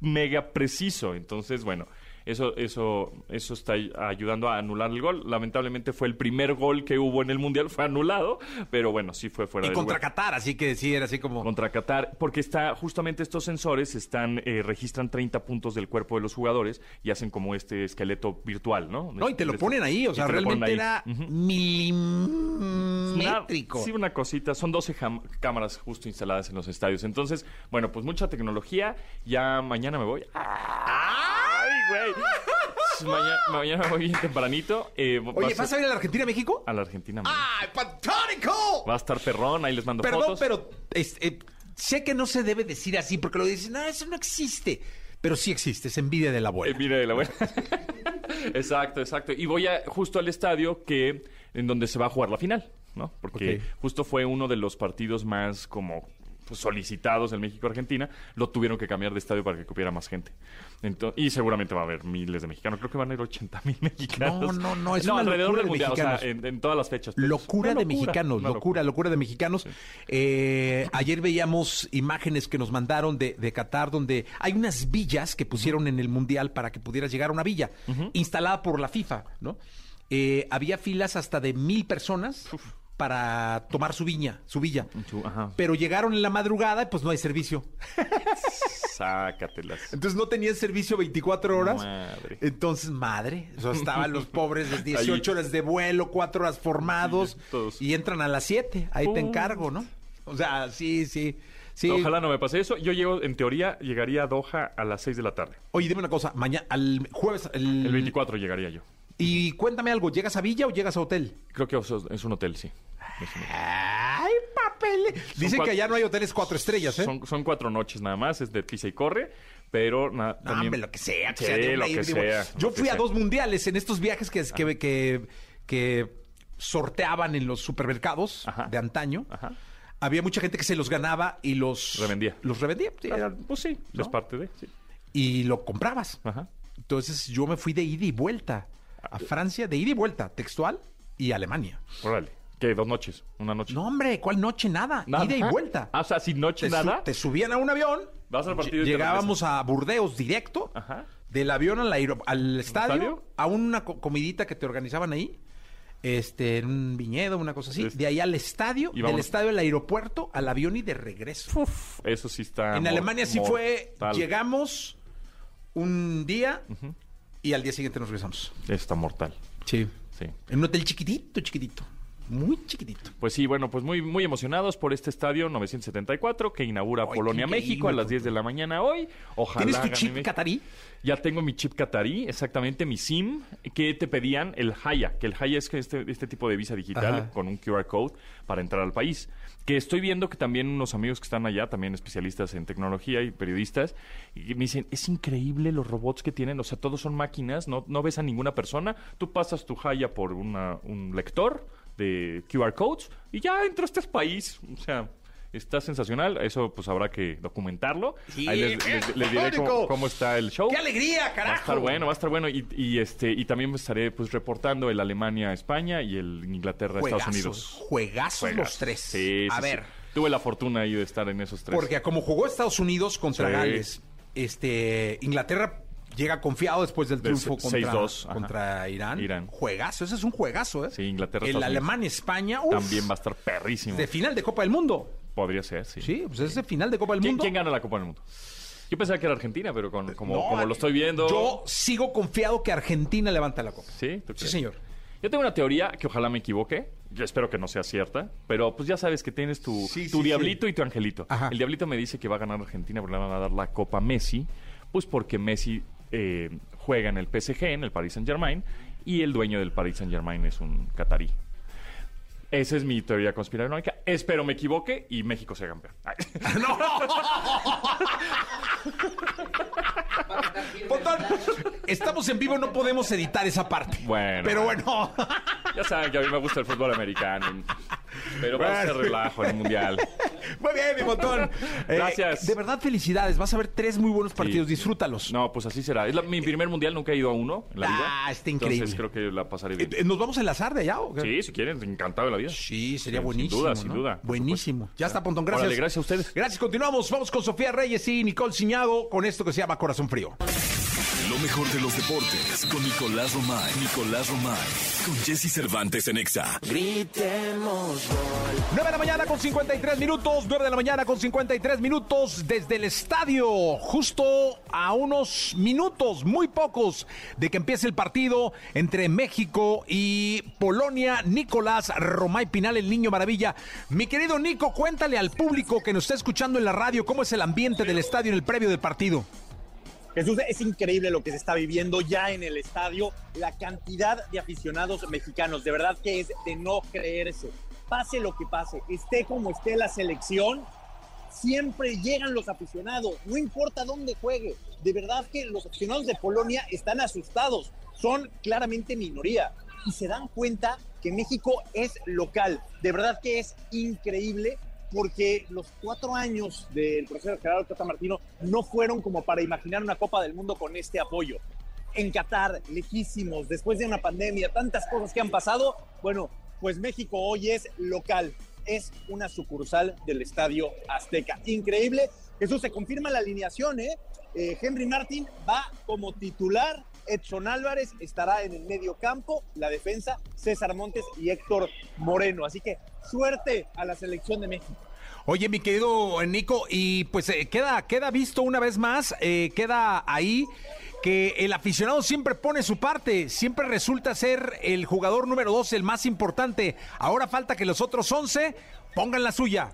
Speaker 6: mega preciso. Entonces, bueno, eso, eso, eso está ay- ayudando a anular el gol. Lamentablemente fue el primer gol que hubo en el Mundial, fue anulado, pero bueno, sí fue fuera
Speaker 1: Y
Speaker 6: de
Speaker 1: contra
Speaker 6: lugar.
Speaker 1: Qatar, así que sí, era así como.
Speaker 6: Contra Qatar, porque está justamente estos sensores están eh, registran 30 puntos del cuerpo de los jugadores y hacen como este esqueleto virtual, ¿no?
Speaker 1: No, y te lo
Speaker 6: Este-
Speaker 1: ponen ahí, o sea, realmente era milimétrico.
Speaker 6: Una- sí, una cosita. Son 12 jam- cámaras justo instaladas en los estadios. Entonces, bueno, pues mucha tecnología. Ya mañana me voy. ¡Ay, güey! mañana, mañana me voy bien tempranito. Eh, va
Speaker 1: Oye,
Speaker 6: a
Speaker 1: ¿vas a ir a la Argentina, México?
Speaker 6: a la Argentina. mañana.
Speaker 1: ¡Ay, pantónico!
Speaker 6: Va a estar perrón. Ahí les mando
Speaker 1: Perdón,
Speaker 6: fotos.
Speaker 1: pero es- eh, sé que no se debe decir así porque lo dicen, no, eso no existe. Pero sí existe, es envidia de la abuela.
Speaker 6: Mira de la buena. exacto, exacto. Y voy a, justo al estadio que en donde se va a jugar la final, ¿no? Porque justo fue uno de los partidos más como solicitados en México-Argentina. Lo tuvieron que cambiar de estadio para que cupiera más gente. Y seguramente va a haber miles de mexicanos. Creo que van a ir 80 mil mexicanos.
Speaker 1: No, no, no, es una
Speaker 6: alrededor del
Speaker 1: de
Speaker 6: mundial, o sea,
Speaker 1: mexicanos.
Speaker 6: en, en todas las fechas.
Speaker 1: Locura de mexicanos, locura, locura de mexicanos. Eh, ayer veíamos imágenes que nos mandaron de, de Qatar donde hay unas villas que pusieron en el Mundial para que pudieras llegar a una villa, instalada por la FIFA, ¿no? Eh, había filas hasta de mil personas para tomar su viña, su villa.
Speaker 6: Ajá.
Speaker 1: Pero llegaron en la madrugada y pues no hay servicio.
Speaker 6: Sácatelas.
Speaker 1: Entonces no tenían servicio 24 horas.
Speaker 6: Madre.
Speaker 1: Entonces, madre, o sea, estaban los pobres de 18
Speaker 6: Ahí.
Speaker 1: horas de vuelo, 4 horas formados
Speaker 6: Sí,
Speaker 1: y entran a las 7. Ahí te encargo, ¿no? O sea, sí, sí. sí.
Speaker 6: Ojalá no me pase eso. Yo llego, en teoría, llegaría a Doha a las 6 de la tarde.
Speaker 1: Oye, dime una cosa, mañana, al jueves, el,
Speaker 6: El 24 llegaría yo.
Speaker 1: Y cuéntame algo, ¿llegas a Villa o llegas a hotel?
Speaker 6: Creo que es un hotel, sí.
Speaker 1: Ay, papel. Dicen
Speaker 6: cuatro-
Speaker 1: que allá no hay hoteles cuatro estrellas, ¿eh?
Speaker 6: Son, son cuatro noches nada más, es de pisa y corre, pero na-
Speaker 1: No,
Speaker 6: también...
Speaker 1: hombre, lo que sea. que
Speaker 6: Sí,
Speaker 1: sea de
Speaker 6: lo que sea,
Speaker 1: Yo
Speaker 6: lo que
Speaker 1: fui a
Speaker 6: sea.
Speaker 1: dos mundiales en estos viajes que, que, que, que sorteaban en los supermercados
Speaker 6: Ajá.
Speaker 1: de antaño.
Speaker 6: Ajá.
Speaker 1: Había mucha gente que se los ganaba y los
Speaker 6: Revendía.
Speaker 1: Los revendía. sí,
Speaker 6: Ah, Pues sí,
Speaker 1: ¿no?
Speaker 6: es parte de... Sí.
Speaker 1: y lo comprabas.
Speaker 6: Ajá.
Speaker 1: Entonces yo me fui de ida y vuelta a Francia, de ida y vuelta, textual, y Alemania.
Speaker 6: Órale. ¿Qué? ¿Dos noches? ¿Una noche?
Speaker 1: No, hombre, ¿cuál noche? Nada.
Speaker 6: Nada.
Speaker 1: Ida y vuelta.
Speaker 6: Ah, o sea, sin noche
Speaker 1: te, su-
Speaker 6: nada.
Speaker 1: te subían a un avión.
Speaker 6: Vas al partido y
Speaker 1: Llegábamos a Burdeos directo.
Speaker 6: Ajá.
Speaker 1: Del avión al, al estadio,
Speaker 6: estadio?
Speaker 1: a una co- comidita que te organizaban ahí. Este, en un viñedo, una cosa así. De ahí al estadio,
Speaker 6: Y
Speaker 1: del estadio al aeropuerto, al avión y de regreso.
Speaker 6: Eso sí está...
Speaker 1: en Alemania sí fue, llegamos un día y al día siguiente nos regresamos.
Speaker 6: Está mortal.
Speaker 1: Sí.
Speaker 6: Sí.
Speaker 1: En un hotel chiquitito, chiquitito. Muy chiquitito.
Speaker 6: Pues sí, bueno, pues muy, muy emocionados por este estadio 974 que inaugura
Speaker 1: Ay,
Speaker 6: Polonia, México a las
Speaker 1: por
Speaker 6: 10 de la mañana hoy. Ojalá
Speaker 1: ¿Tienes tu chip catarí?
Speaker 6: Ya tengo mi chip catarí, exactamente, mi SIM, que te pedían el Haya, que el Haya es este, este tipo de visa digital
Speaker 1: Ajá.
Speaker 6: con un QR code para entrar al país. Que estoy viendo que también unos amigos que están allá, también especialistas en tecnología y periodistas, y me dicen, es increíble los robots que tienen, o sea, todos son máquinas, no, no ves a ninguna persona, tú pasas tu Haya por una- un lector QR codes y ya entraste al país, o sea... Está sensacional, eso pues habrá que documentarlo.
Speaker 1: Sí,
Speaker 6: Ahí les,
Speaker 1: qué
Speaker 6: les- les diré cómo, está el show.
Speaker 1: ¡Qué alegría, carajo!
Speaker 6: Va a estar bueno, va a estar bueno. Y, y, este, y también estaré pues reportando el Alemania-España y el Inglaterra-Estados
Speaker 1: Juegazos,
Speaker 6: Unidos.
Speaker 1: juegazos
Speaker 6: Juegas.
Speaker 1: los tres.
Speaker 6: Sí,
Speaker 1: a
Speaker 6: sí,
Speaker 1: ver.
Speaker 6: Tuve la fortuna ahí de estar en esos tres.
Speaker 1: porque como jugó Estados Unidos contra. Gales, este, Inglaterra llega confiado después del triunfo contra,
Speaker 6: 6-2, ajá.
Speaker 1: contra Irán.
Speaker 6: Irán.
Speaker 1: Juegazo, ese es un juegazo, ¿eh?
Speaker 6: Sí, Inglaterra,
Speaker 1: El uf,
Speaker 6: También va a estar perrísimo.
Speaker 1: de final de Copa del Mundo.
Speaker 6: Podría ser, sí.
Speaker 1: Sí, pues es de final de Copa del
Speaker 6: ¿Quién,
Speaker 1: Mundo.
Speaker 6: quién gana la Copa del Mundo? Yo pensaba que era Argentina, pero con- como,
Speaker 1: No,
Speaker 6: como lo estoy viendo...
Speaker 1: Yo sigo confiado que Argentina levanta la Copa.
Speaker 6: ¿Sí? ¿Tú
Speaker 1: Sí, señor.
Speaker 6: Yo tengo una teoría que ojalá me equivoque. Yo espero que no sea cierta. Pero pues ya sabes que tienes tu,
Speaker 1: Sí,
Speaker 6: tu
Speaker 1: sí,
Speaker 6: diablito y tu angelito.
Speaker 1: Ajá.
Speaker 6: El diablito me dice que va a ganar Argentina porque le van a dar la Copa Messi. Pues porque Messi eh, juega en el PSG, en el Paris Saint Germain. Y el dueño del Paris Saint Germain es un catarí. Esa es mi teoría conspiranoica. Espero me equivoque y México sea campeón. Ay.
Speaker 1: Pontón, estamos en vivo, no podemos editar esa parte.
Speaker 6: Bueno.
Speaker 1: Pero bueno.
Speaker 6: Ya saben que a mí me gusta el fútbol americano. Pero va a ser
Speaker 1: Bueno.
Speaker 6: relajo en el mundial.
Speaker 1: Muy bien, mi Pontón. Eh,
Speaker 6: Gracias.
Speaker 1: de verdad, felicidades. Vas a ver tres muy buenos partidos.
Speaker 6: Sí.
Speaker 1: Disfrútalos.
Speaker 6: No, pues así será. Es la- mi primer mundial, nunca he ido a uno en la vida.
Speaker 1: Ah, está increíble.
Speaker 6: Entonces creo que la pasaré bien.
Speaker 1: Eh, eh, ¿Nos vamos a enlazar de allá o qué?
Speaker 6: Sí, si quieren, encantado de la vida.
Speaker 1: Sí, sería
Speaker 6: Sí,
Speaker 1: buenísimo.
Speaker 6: Sin duda, sin duda.
Speaker 1: Buenísimo. Ya está, Pontón. Gracias.
Speaker 6: Órale, gracias a ustedes.
Speaker 1: Gracias, continuamos. Vamos con Sofía Reyes y Nicole Ciñago con esto que se llama Corazón Frío.
Speaker 2: Lo mejor de los deportes con Nicolás Romay. Nicolás Romay. Con Jesse Cervantes en Exa.
Speaker 1: 9 de la mañana con 53 minutos, 9 de la mañana con 53 minutos desde el estadio, justo a unos minutos, muy pocos, de que empiece el partido entre México y Polonia. Nicolás Romay Pinal, el niño maravilla. Mi querido Nico, cuéntale al público que nos está escuchando en la radio cómo es el ambiente del estadio en el previo del partido.
Speaker 8: Jesús, es increíble lo que se está viviendo ya en el estadio, la cantidad de aficionados mexicanos, de verdad que es de no creerse. Pase lo que pase, esté como esté la selección, siempre llegan los aficionados, no importa dónde juegue. De verdad que los aficionados de Polonia están asustados, son claramente minoría y se dan cuenta que México es local. De verdad que es increíble porque los cuatro años del profesor Gerardo Tata Martino no fueron como para imaginar una Copa del Mundo con este apoyo. En Qatar, lejísimos, después de una pandemia, tantas cosas que han pasado, bueno, pues México hoy es local, es una sucursal del Estadio Azteca. Increíble, Jesús, se confirma la alineación, ¿eh? Eh, Henry Martin va como titular, Edson Álvarez estará en el medio campo, la defensa, César Montes y Héctor Moreno. Así que suerte a la selección de México.
Speaker 1: Oye, mi querido Nico, y pues eh, queda, queda visto una vez más, eh, queda ahí que el aficionado siempre pone su parte, siempre resulta ser el jugador número dos, el más importante. Ahora falta que los otros 11 pongan la suya.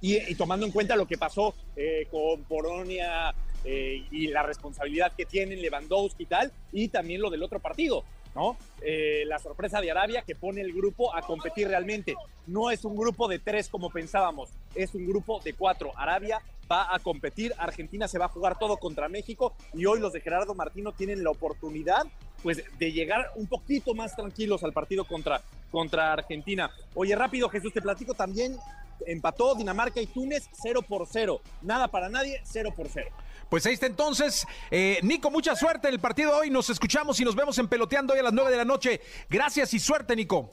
Speaker 8: Y, y tomando en cuenta lo que pasó eh, con Polonia eh, y la responsabilidad que tienen Lewandowski y tal, y también lo del otro partido, ¿no? Eh, la sorpresa de Arabia que pone el grupo a competir realmente. No es un grupo de tres como pensábamos, es un grupo de cuatro. Arabia va a competir, Argentina se va a jugar todo contra México y hoy los de Gerardo Martino tienen la oportunidad pues de llegar un poquito más tranquilos al partido contra, contra Argentina. Oye, rápido, Jesús, te platico también, empató Dinamarca y Túnez 0 por 0. Nada para nadie, 0 por 0.
Speaker 1: Pues ahí está entonces. Eh, Nico, mucha suerte en el partido de hoy. Nos escuchamos y nos vemos en Peloteando hoy a las 9 de la noche. Gracias y suerte, Nico.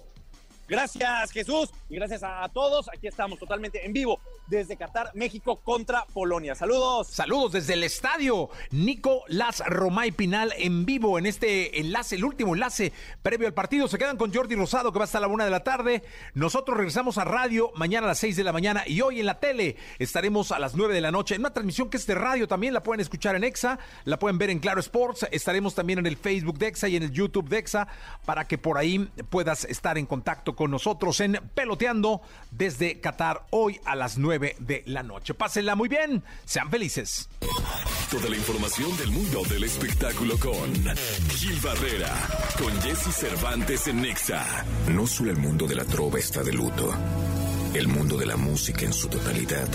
Speaker 8: Gracias, Jesús, y gracias a todos. Aquí estamos totalmente en vivo desde Qatar, México contra Polonia. Saludos.
Speaker 1: Saludos desde el estadio Nico Las Romay Pinal en vivo en este enlace, el último enlace previo al partido. Se quedan con Jordi Rosado que va hasta la una de la tarde. Nosotros regresamos a radio mañana a las 6 de la mañana y hoy en la tele estaremos a las 9 de la noche en una transmisión que es de radio también. La pueden escuchar en EXA, la pueden ver en Claro Sports. Estaremos también en el Facebook de EXA y en el YouTube de EXA para que por ahí puedas estar en contacto con nosotros en Peloteando desde Qatar hoy a las 9 de la noche. Pásenla muy bien, sean felices.
Speaker 2: Toda la información del mundo del espectáculo con Gil Barrera, con Jesse Cervantes en Nexa.
Speaker 9: No solo el mundo de la trova está de luto. El mundo de la música en su totalidad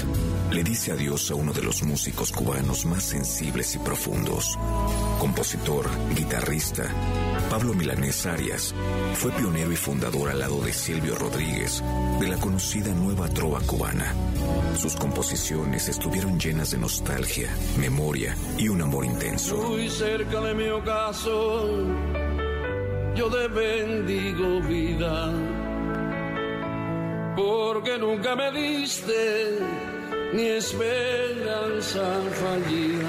Speaker 9: le dice adiós a uno de los músicos cubanos más sensibles y profundos. Compositor, guitarrista, Pablo Milanés Arias fue pionero y fundador al lado de Silvio Rodríguez de la conocida Nueva Trova Cubana. Sus composiciones estuvieron llenas de nostalgia, memoria y un amor intenso.
Speaker 5: Muy cerca de mi ocaso, yo te bendigo vida, porque nunca me diste ni esperanza fallida.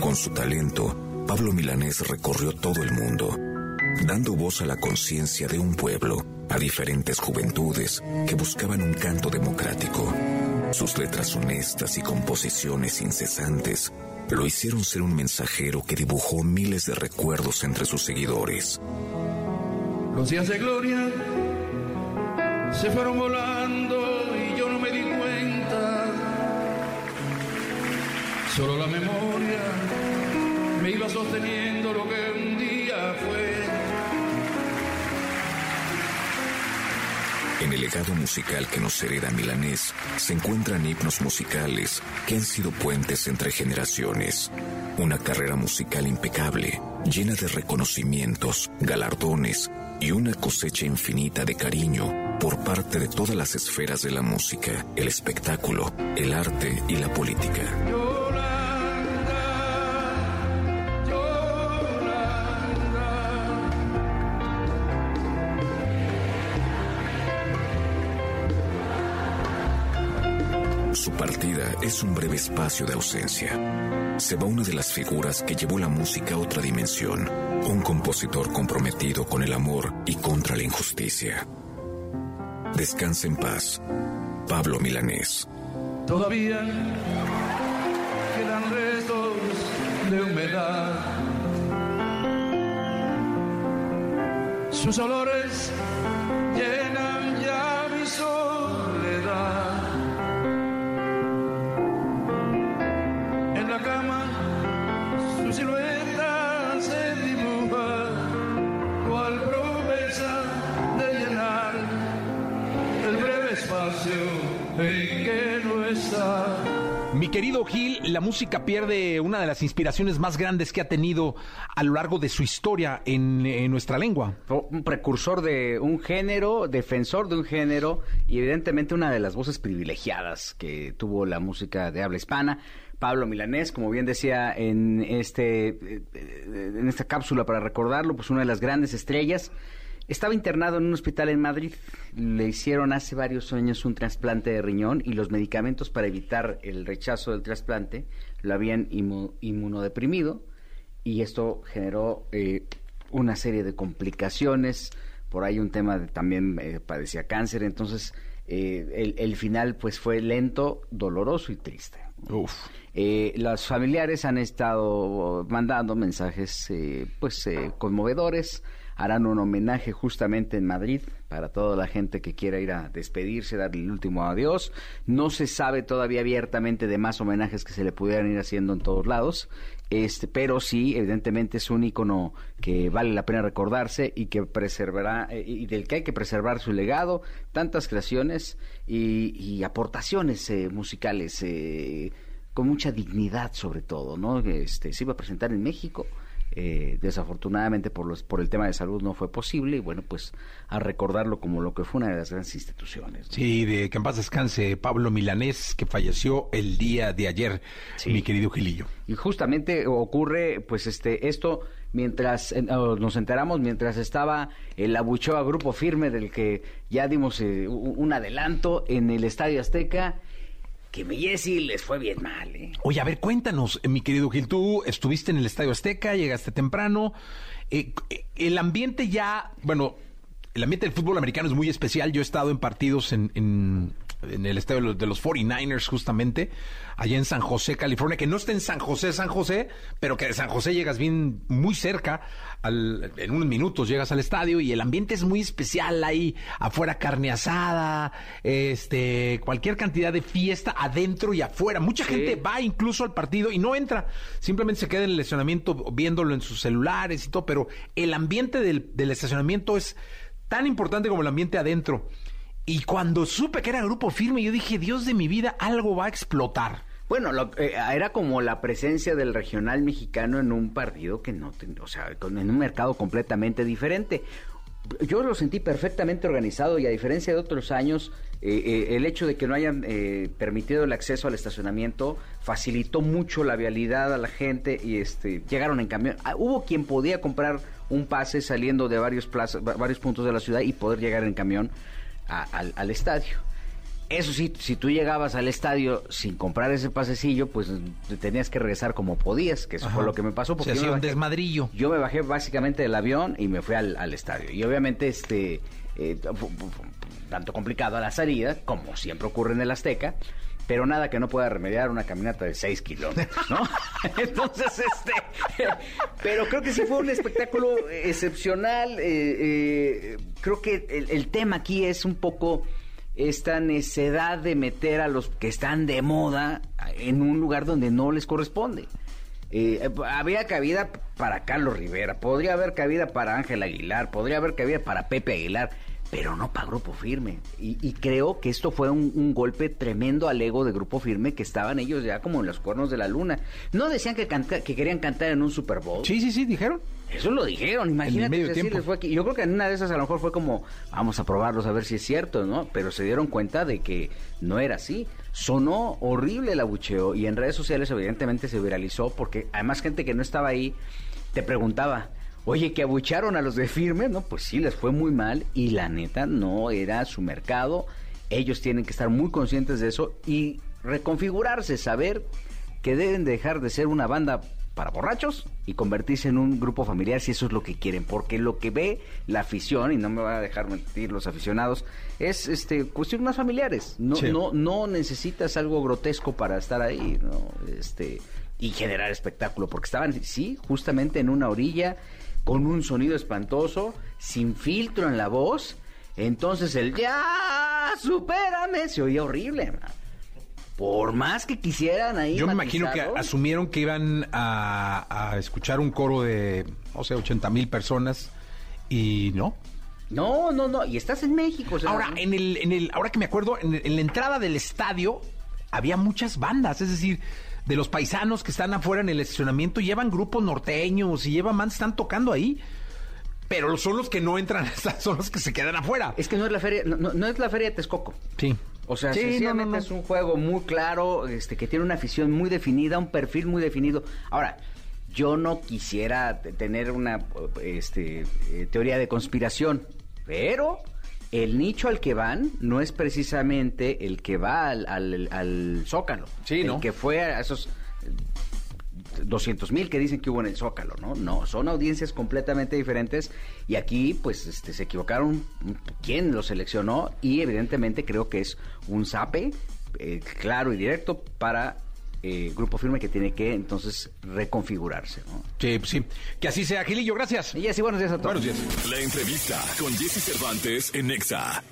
Speaker 9: Con su talento, Pablo Milanés recorrió todo el mundo, dando voz a la conciencia de un pueblo, a diferentes juventudes que buscaban un canto democrático. Sus letras honestas y composiciones incesantes lo hicieron ser un mensajero que dibujó miles de recuerdos entre sus seguidores.
Speaker 5: Los días de gloria se fueron volando y yo no me di cuenta. Solo la memoria me iba sosteniendo lo que un día fue.
Speaker 9: En el legado musical que nos hereda Milanés se encuentran himnos musicales que han sido puentes entre generaciones. Una carrera musical impecable, llena de reconocimientos, galardones y una cosecha infinita de cariño por parte de todas las esferas de la música, el espectáculo, el arte y la política. Su partida es un breve espacio de ausencia. Se va una de las figuras que llevó la música a otra dimensión, un compositor comprometido con el amor y contra la injusticia. Descansa en paz, Pablo Milanés.
Speaker 5: Todavía quedan restos de humedad. Sus olores llenan Mi
Speaker 1: querido Gil, la música pierde una de las inspiraciones más grandes que ha tenido a lo largo de su historia en, en nuestra lengua.
Speaker 3: Un precursor de un género, defensor de un género y evidentemente una de las voces privilegiadas que tuvo la música de habla hispana. Pablo Milanés, como bien decía en este eh, eh, en esta cápsula para recordarlo, pues una de las grandes estrellas. Estaba internado en un hospital en Madrid. Le hicieron hace varios años un trasplante de riñón y los medicamentos para evitar el rechazo del trasplante lo habían inmu- inmunodeprimido y esto generó eh, una serie de complicaciones. Por ahí un tema de también eh, padecía cáncer. Entonces eh, el, el final pues fue lento, doloroso y triste. Eh, los familiares han estado mandando mensajes pues conmovedores harán un homenaje justamente en Madrid para toda la gente que quiera ir a despedirse, darle el último adiós. No se sabe todavía abiertamente de más homenajes que se le pudieran ir haciendo en todos lados, este, pero sí, evidentemente es un icono que vale la pena recordarse y que preservará eh, y del que hay que preservar su legado, tantas creaciones y, aportaciones eh, musicales. Eh, con mucha dignidad sobre todo, ¿no? Este, se iba a presentar en México, eh, desafortunadamente por, los, por el tema de salud no fue posible y bueno, pues a recordarlo como lo que fue una de las grandes instituciones. ¿no?
Speaker 1: Sí, de que en paz descanse Pablo Milanés, que falleció el día de ayer,
Speaker 3: Sí.
Speaker 1: mi querido Gilillo.
Speaker 3: Y justamente ocurre, pues este, esto mientras eh, nos enteramos, mientras estaba el abucheo a grupo firme del que ya dimos eh, un adelanto en el Estadio Azteca, que Millesi les fue bien mal, ¿eh?
Speaker 1: Oye, a ver, cuéntanos, eh, mi querido Gil, tú estuviste en el Estadio Azteca, llegaste temprano. eh, eh, el ambiente ya, bueno, el ambiente del fútbol americano es muy especial. Yo he estado en partidos en- en el estadio de los, de los 49ers, justamente, allá en San José, California, que no está en San José, San José, pero que de San José llegas bien, muy cerca, al- en unos minutos llegas al estadio y el ambiente es muy especial. Hay afuera carne asada, este, cualquier cantidad de fiesta adentro y afuera. Mucha
Speaker 3: Sí.
Speaker 1: gente va incluso al partido y no entra, simplemente se queda en el estacionamiento viéndolo en sus celulares y todo, pero el ambiente del, del estacionamiento es tan importante como el ambiente adentro. Y cuando supe que era grupo firme, yo dije, Dios de mi vida, algo va a explotar.
Speaker 3: Bueno, lo- eh, era como la presencia del regional mexicano en un partido que no, ten- o sea, con- en un mercado completamente diferente. Yo lo sentí perfectamente organizado y a diferencia de otros años, eh, eh, el hecho de que no hayan eh, permitido el acceso al estacionamiento facilitó mucho la vialidad a la gente y este llegaron en camión. Ah, hubo quien podía comprar un pase saliendo de varios plazas, va- varios puntos de la ciudad y poder llegar en camión a- al, al estadio. Eso sí, si tú llegabas al estadio sin comprar ese pasecillo, pues te tenías que regresar como podías, que eso
Speaker 1: Ajá.
Speaker 3: fue lo que me pasó.
Speaker 1: Se
Speaker 3: Porque yo
Speaker 1: hacía un
Speaker 3: bajé-
Speaker 1: desmadrillo.
Speaker 3: Yo me bajé básicamente del avión y me fui al, al estadio. Y obviamente, este, eh, tanto complicado a la salida, como siempre ocurre en el Azteca, pero nada que no pueda remediar una caminata de 6 kilómetros, ¿no? Entonces, este, pero creo que sí fue un espectáculo excepcional. eh, eh, creo que el, tema aquí es un poco esta necedad de meter a los que están de moda en un lugar donde no les corresponde. Eh, había cabida para Carlos Rivera, podría haber cabida para Ángel Aguilar, podría haber cabida para Pepe Aguilar, pero no para Grupo Firme. Y, y creo que esto fue un, un golpe tremendo al ego de Grupo Firme, que estaban ellos ya como en los cuernos de la luna. No decían que, canta- que querían cantar en un Super Bowl.
Speaker 10: Sí, sí, sí, dijeron.
Speaker 3: Eso lo dijeron, imagínate.
Speaker 10: medio
Speaker 3: si así
Speaker 10: tiempo.
Speaker 3: les fue aquí. Yo creo que en una de esas a lo mejor fue como, vamos a probarlos a ver si es cierto, ¿no? Pero se dieron cuenta de que no era así. Sonó horrible el abucheo y en redes sociales evidentemente se viralizó porque además gente que no estaba ahí te preguntaba, oye, que abucharon a los de firme, ¿no? Pues sí, les fue muy mal y la neta no era su mercado. Ellos tienen que estar muy conscientes de eso y reconfigurarse, saber que deben dejar de ser una banda para borrachos y convertirse en un grupo familiar si eso es lo que quieren, porque lo que ve la afición, y no me va a dejar mentir los aficionados, es este cuestiones más familiares. No,
Speaker 10: Sí.
Speaker 3: no, no necesitas algo grotesco para estar ahí, ¿no? Este, y generar espectáculo, porque estaban, sí, justamente en una orilla, con un sonido espantoso, sin filtro en la voz. Entonces el ya, supérame, se oía horrible. man. Por más que quisieran ahí.
Speaker 10: Yo me imagino que asumieron que iban a, a escuchar un coro de, no sé, 80 mil personas y no.
Speaker 3: No, no, no. Y estás en México. o sea,
Speaker 10: Ahora, en el, en el, ahora que me acuerdo, en, en la entrada del estadio había muchas bandas, es decir, de los paisanos que están afuera en el estacionamiento llevan grupos norteños y llevan bandas, están tocando ahí. Pero son los que no entran, son los que se quedan afuera.
Speaker 3: Es que no es la feria, no, no- es la feria de Texcoco.
Speaker 10: Sí.
Speaker 3: O sea,
Speaker 10: Sí,
Speaker 3: sencillamente
Speaker 10: no, no.
Speaker 3: es un juego muy claro, este, que tiene una afición muy definida, un perfil muy definido. Ahora, yo no quisiera tener una este, eh, teoría de conspiración, pero el nicho al que van no es precisamente el que va al, al- al Zócalo.
Speaker 10: Sí,
Speaker 3: el
Speaker 10: ¿no?
Speaker 3: que fue a esos 200 mil que dicen que hubo en el Zócalo, ¿no? No, son audiencias completamente diferentes y aquí pues este, se equivocaron quién lo seleccionó y evidentemente creo que es un zape eh, claro y directo para eh, Grupo Firme que tiene que entonces reconfigurarse, ¿no?
Speaker 10: Sí, pues sí. Que así sea, Gilillo, gracias.
Speaker 3: Y así, buenos días a todos.
Speaker 10: Buenos días.
Speaker 2: La entrevista con Jesse Cervantes en Nexa.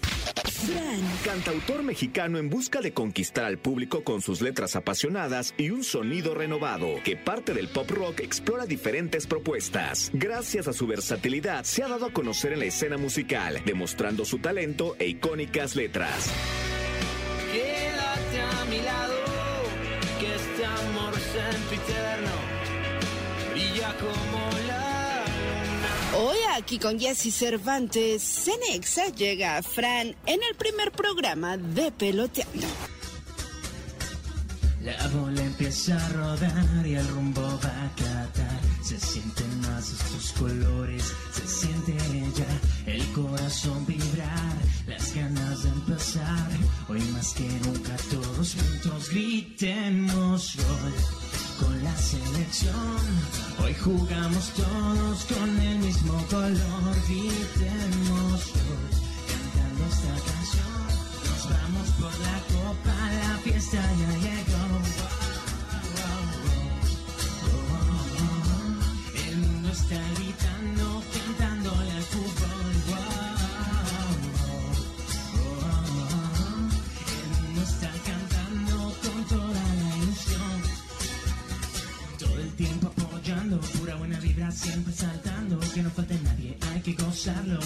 Speaker 11: Cantautor mexicano en busca de conquistar al público con sus letras apasionadas y un sonido renovado, que parte del pop rock explora diferentes propuestas. Gracias a su versatilidad, se ha dado a conocer en la escena musical, demostrando su talento e icónicas letras.
Speaker 12: Quédate a mi lado, amor sempiterno brilla como la luna.
Speaker 13: Hoy aquí con Jesse Cervantes, Cenexa llega a Fran en el primer programa de Peloteando.
Speaker 12: La bola empieza a rodar y el rumbo va a tratar. Se sienten más estos colores, siente ya el corazón vibrar, las ganas de empezar. Hoy más que nunca todos juntos gritemos gol con la selección. Hoy jugamos todos con el mismo color, gritemos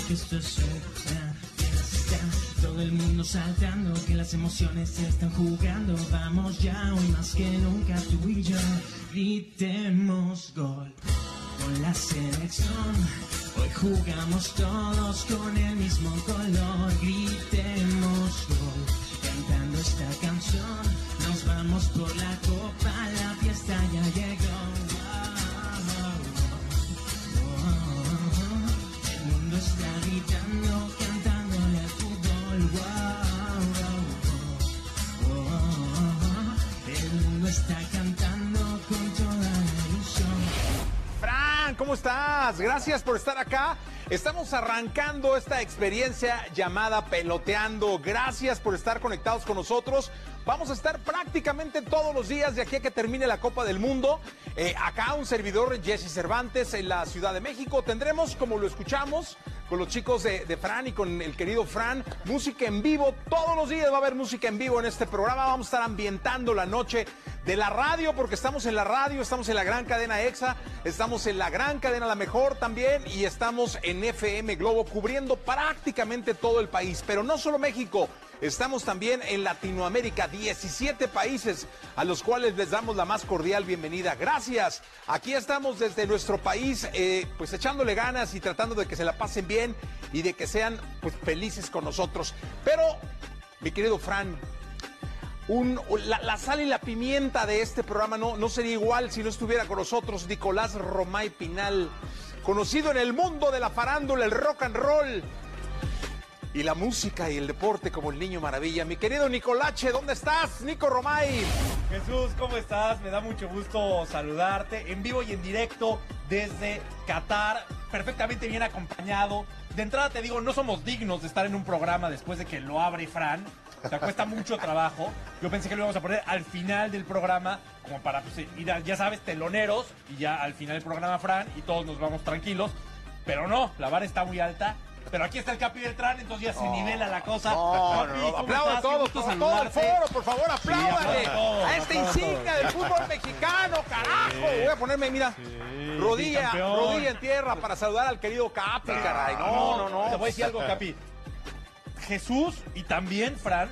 Speaker 12: que esto es una fiesta. Todo el mundo saltando, que las emociones se están jugando. Vamos ya, hoy más que nunca tú y yo, gritemos gol con la selección. Hoy jugamos todos con el mismo color, gritemos gol cantando esta canción. Nos vamos por la copa, la fiesta ya llegó.
Speaker 1: Gracias por estar acá. Estamos arrancando esta experiencia llamada Peloteando. Gracias por estar conectados con nosotros. Vamos a estar prácticamente todos los días de aquí a que termine la Copa del Mundo. Eh, acá un servidor, Jesse Cervantes, en la Ciudad de México. Tendremos, como lo escuchamos, con los chicos de, Fran y con el querido Fran. Música en vivo, todos los días va a haber música en vivo en este programa. Vamos a estar ambientando la noche de la radio, porque estamos en la radio, estamos en la gran cadena EXA, estamos en la gran cadena La Mejor también y estamos en FM Globo cubriendo prácticamente todo el país, pero no solo México. Estamos también en Latinoamérica, 17 países a los cuales les damos la más cordial bienvenida. Gracias. Aquí estamos desde nuestro país, eh, pues echándole ganas y tratando de que se la pasen bien y de que sean pues felices con nosotros. Pero, mi querido Fran, la, la sal y la pimienta de este programa no, no sería igual si no estuviera con nosotros Nicolás Romay Pinal, conocido en el mundo de la farándula, el rock and roll y la música y el deporte como el niño maravilla. Mi querido Nicolache, ¿dónde estás? Nico Romay.
Speaker 8: Jesús, ¿cómo estás? Me da mucho gusto saludarte en vivo y en directo desde Qatar, perfectamente bien acompañado. De entrada te digo, no somos dignos de estar en un programa después de que lo abre Fran. O sea, cuesta mucho trabajo. Yo pensé que lo íbamos a poner al final del programa, como para pues, ir, ya sabes, teloneros, y ya al final del programa Fran, y todos nos vamos tranquilos. Pero no, la vara está muy alta. Pero aquí está el Capi Beltrán, entonces ya se nivela la cosa.
Speaker 1: No,
Speaker 8: Capi,
Speaker 1: no, no,
Speaker 8: ¿cómo
Speaker 1: aplaudan todos, todo, todo el foro, por favor, apláudale a esta insignia del fútbol mexicano, carajo. Voy a ponerme, mira, rodilla, rodilla en tierra para saludar al querido Capi, caray. No, no, no.
Speaker 8: Te voy a decir algo, Capi. Jesús y también Fran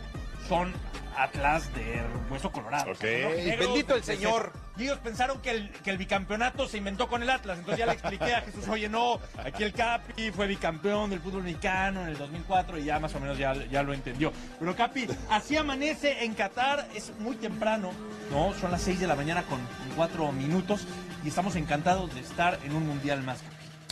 Speaker 8: son Atlas de hueso colorado.
Speaker 1: Ok. Bendito el Señor.
Speaker 8: Y ellos pensaron que el, que el bicampeonato se inventó con el Atlas. Entonces ya le expliqué a Jesús, oye, no, aquí el Capi fue bicampeón del fútbol mexicano en el 2004 y ya más o menos ya, ya lo entendió. Pero Capi, así amanece en Qatar, es muy temprano, ¿no? Son las 6 de la mañana con 4 minutos y estamos encantados de estar en un mundial más.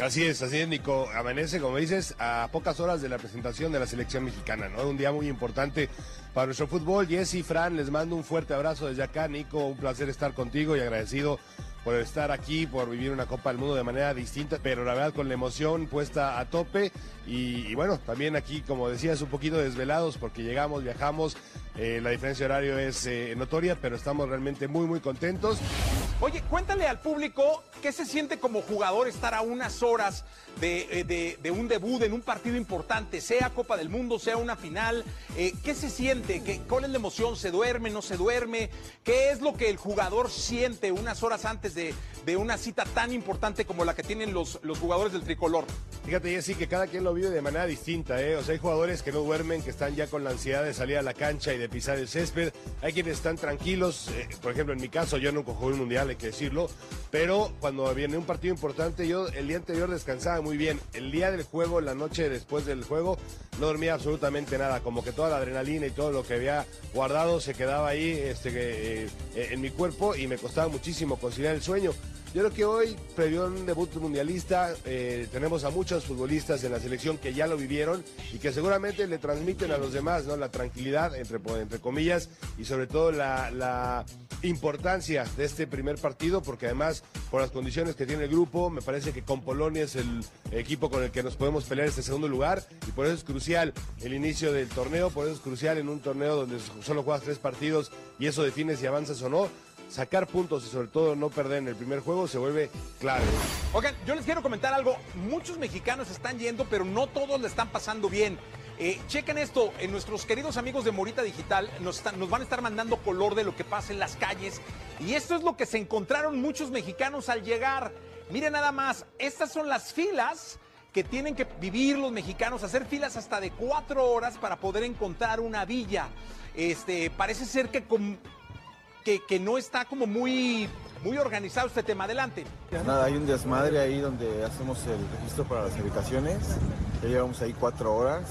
Speaker 14: Así es, así es, Nico. Amanece, como dices, a pocas horas de la presentación de la selección mexicana, ¿no? Un día muy importante para nuestro fútbol. Jesse, Fran, les mando un fuerte abrazo desde acá. Nico, un placer estar contigo y agradecido por estar aquí, por vivir una Copa del Mundo de manera distinta, pero la verdad con la emoción puesta a tope. Y, bueno, también aquí, como decías, un poquito desvelados porque llegamos, viajamos. eh, la diferencia de horario es eh, notoria, pero estamos realmente muy, muy contentos.
Speaker 1: Oye, cuéntale al público qué se siente como jugador estar a unas horas de, eh, de- un debut en un partido importante, sea Copa del Mundo, sea una final. Eh, ¿Qué se siente? ¿Qué, ¿Cuál es la emoción? ¿Se duerme? ¿No se duerme? ¿Qué es lo que el jugador siente unas horas antes de, una cita tan importante como la que tienen los, los jugadores del tricolor?
Speaker 14: Fíjate, Jessy, que cada quien lo vive de manera distinta, ¿eh? O sea, hay jugadores que no duermen, que están ya con la ansiedad de salir a la cancha y de pisar el césped. Hay quienes están tranquilos. eh, por ejemplo, en mi caso, yo nunca jugué un mundial, hay que decirlo. Pero cuando viene un partido importante, yo el día anterior descansaba muy bien. El día del juego, la noche después del juego, no dormía absolutamente nada. Como que toda la adrenalina y todo lo que había guardado se quedaba ahí este, eh, eh, en mi cuerpo y me costaba muchísimo conciliar el sueño. Yo creo que hoy, previo a un debut mundialista, eh, tenemos a muchos futbolistas en la selección que ya lo vivieron y que seguramente le transmiten a los demás ¿no? la tranquilidad, entre, comillas, y sobre todo la, la importancia de este primer partido, porque además, por las condiciones que tiene el grupo, me parece que con Polonia es el equipo con el que nos podemos pelear este segundo lugar y por eso es crucial el inicio del torneo, por eso es crucial en un torneo donde solo juegas tres partidos y eso define si avanzas o no sacar puntos y sobre todo no perder en el primer juego se vuelve clave.
Speaker 1: Oigan, yo les quiero comentar algo. Muchos mexicanos están yendo, pero no todos le están pasando bien. Eh, chequen esto, en nuestros queridos amigos de Morita Digital nos, nos van a estar mandando color de lo que pasa en las calles. Y esto es lo que se encontraron muchos mexicanos al llegar. Miren nada más, estas son las filas que tienen que vivir los mexicanos, hacer filas hasta de cuatro horas para poder encontrar una villa. Este, parece ser que, com- que, que no está como muy, muy organizado este tema. Adelante.
Speaker 15: Nada, hay un desmadre ahí donde hacemos el registro para las habitaciones. Ya llevamos ahí cuatro horas.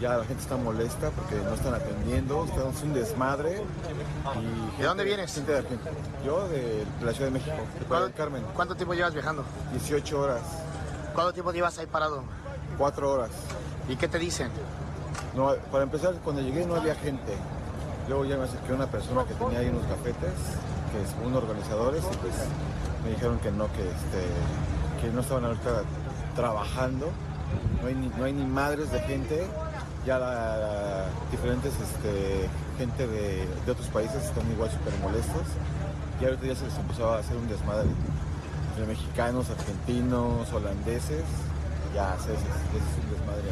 Speaker 15: Ya la gente está molesta porque no están atendiendo. Estamos un desmadre. Y
Speaker 16: ¿De dónde vienes?
Speaker 15: Gente de Argentina. Yo de la Ciudad de México, de Playa del Carmen.
Speaker 16: ¿Cuánto tiempo llevas viajando?
Speaker 15: 18 horas,
Speaker 16: ¿Cuánto tiempo llevas ahí parado?
Speaker 15: cuatro horas.
Speaker 16: ¿Y qué te dicen?
Speaker 15: No, para empezar, cuando llegué no había gente. Luego ya me acerqué a una persona que tenía ahí unos cafetes, que es unos organizadores, y pues me dijeron que no, que, este, que no estaban ahorita trabajando. No hay ni, no hay ni madres de gente. Ya la, diferentes este, gente de, de otros países están igual súper molestos. Y ahorita ya se les empezó a hacer un desmadre. Entre mexicanos, argentinos, holandeses. Ya, ese, ese- ese es un desmadre.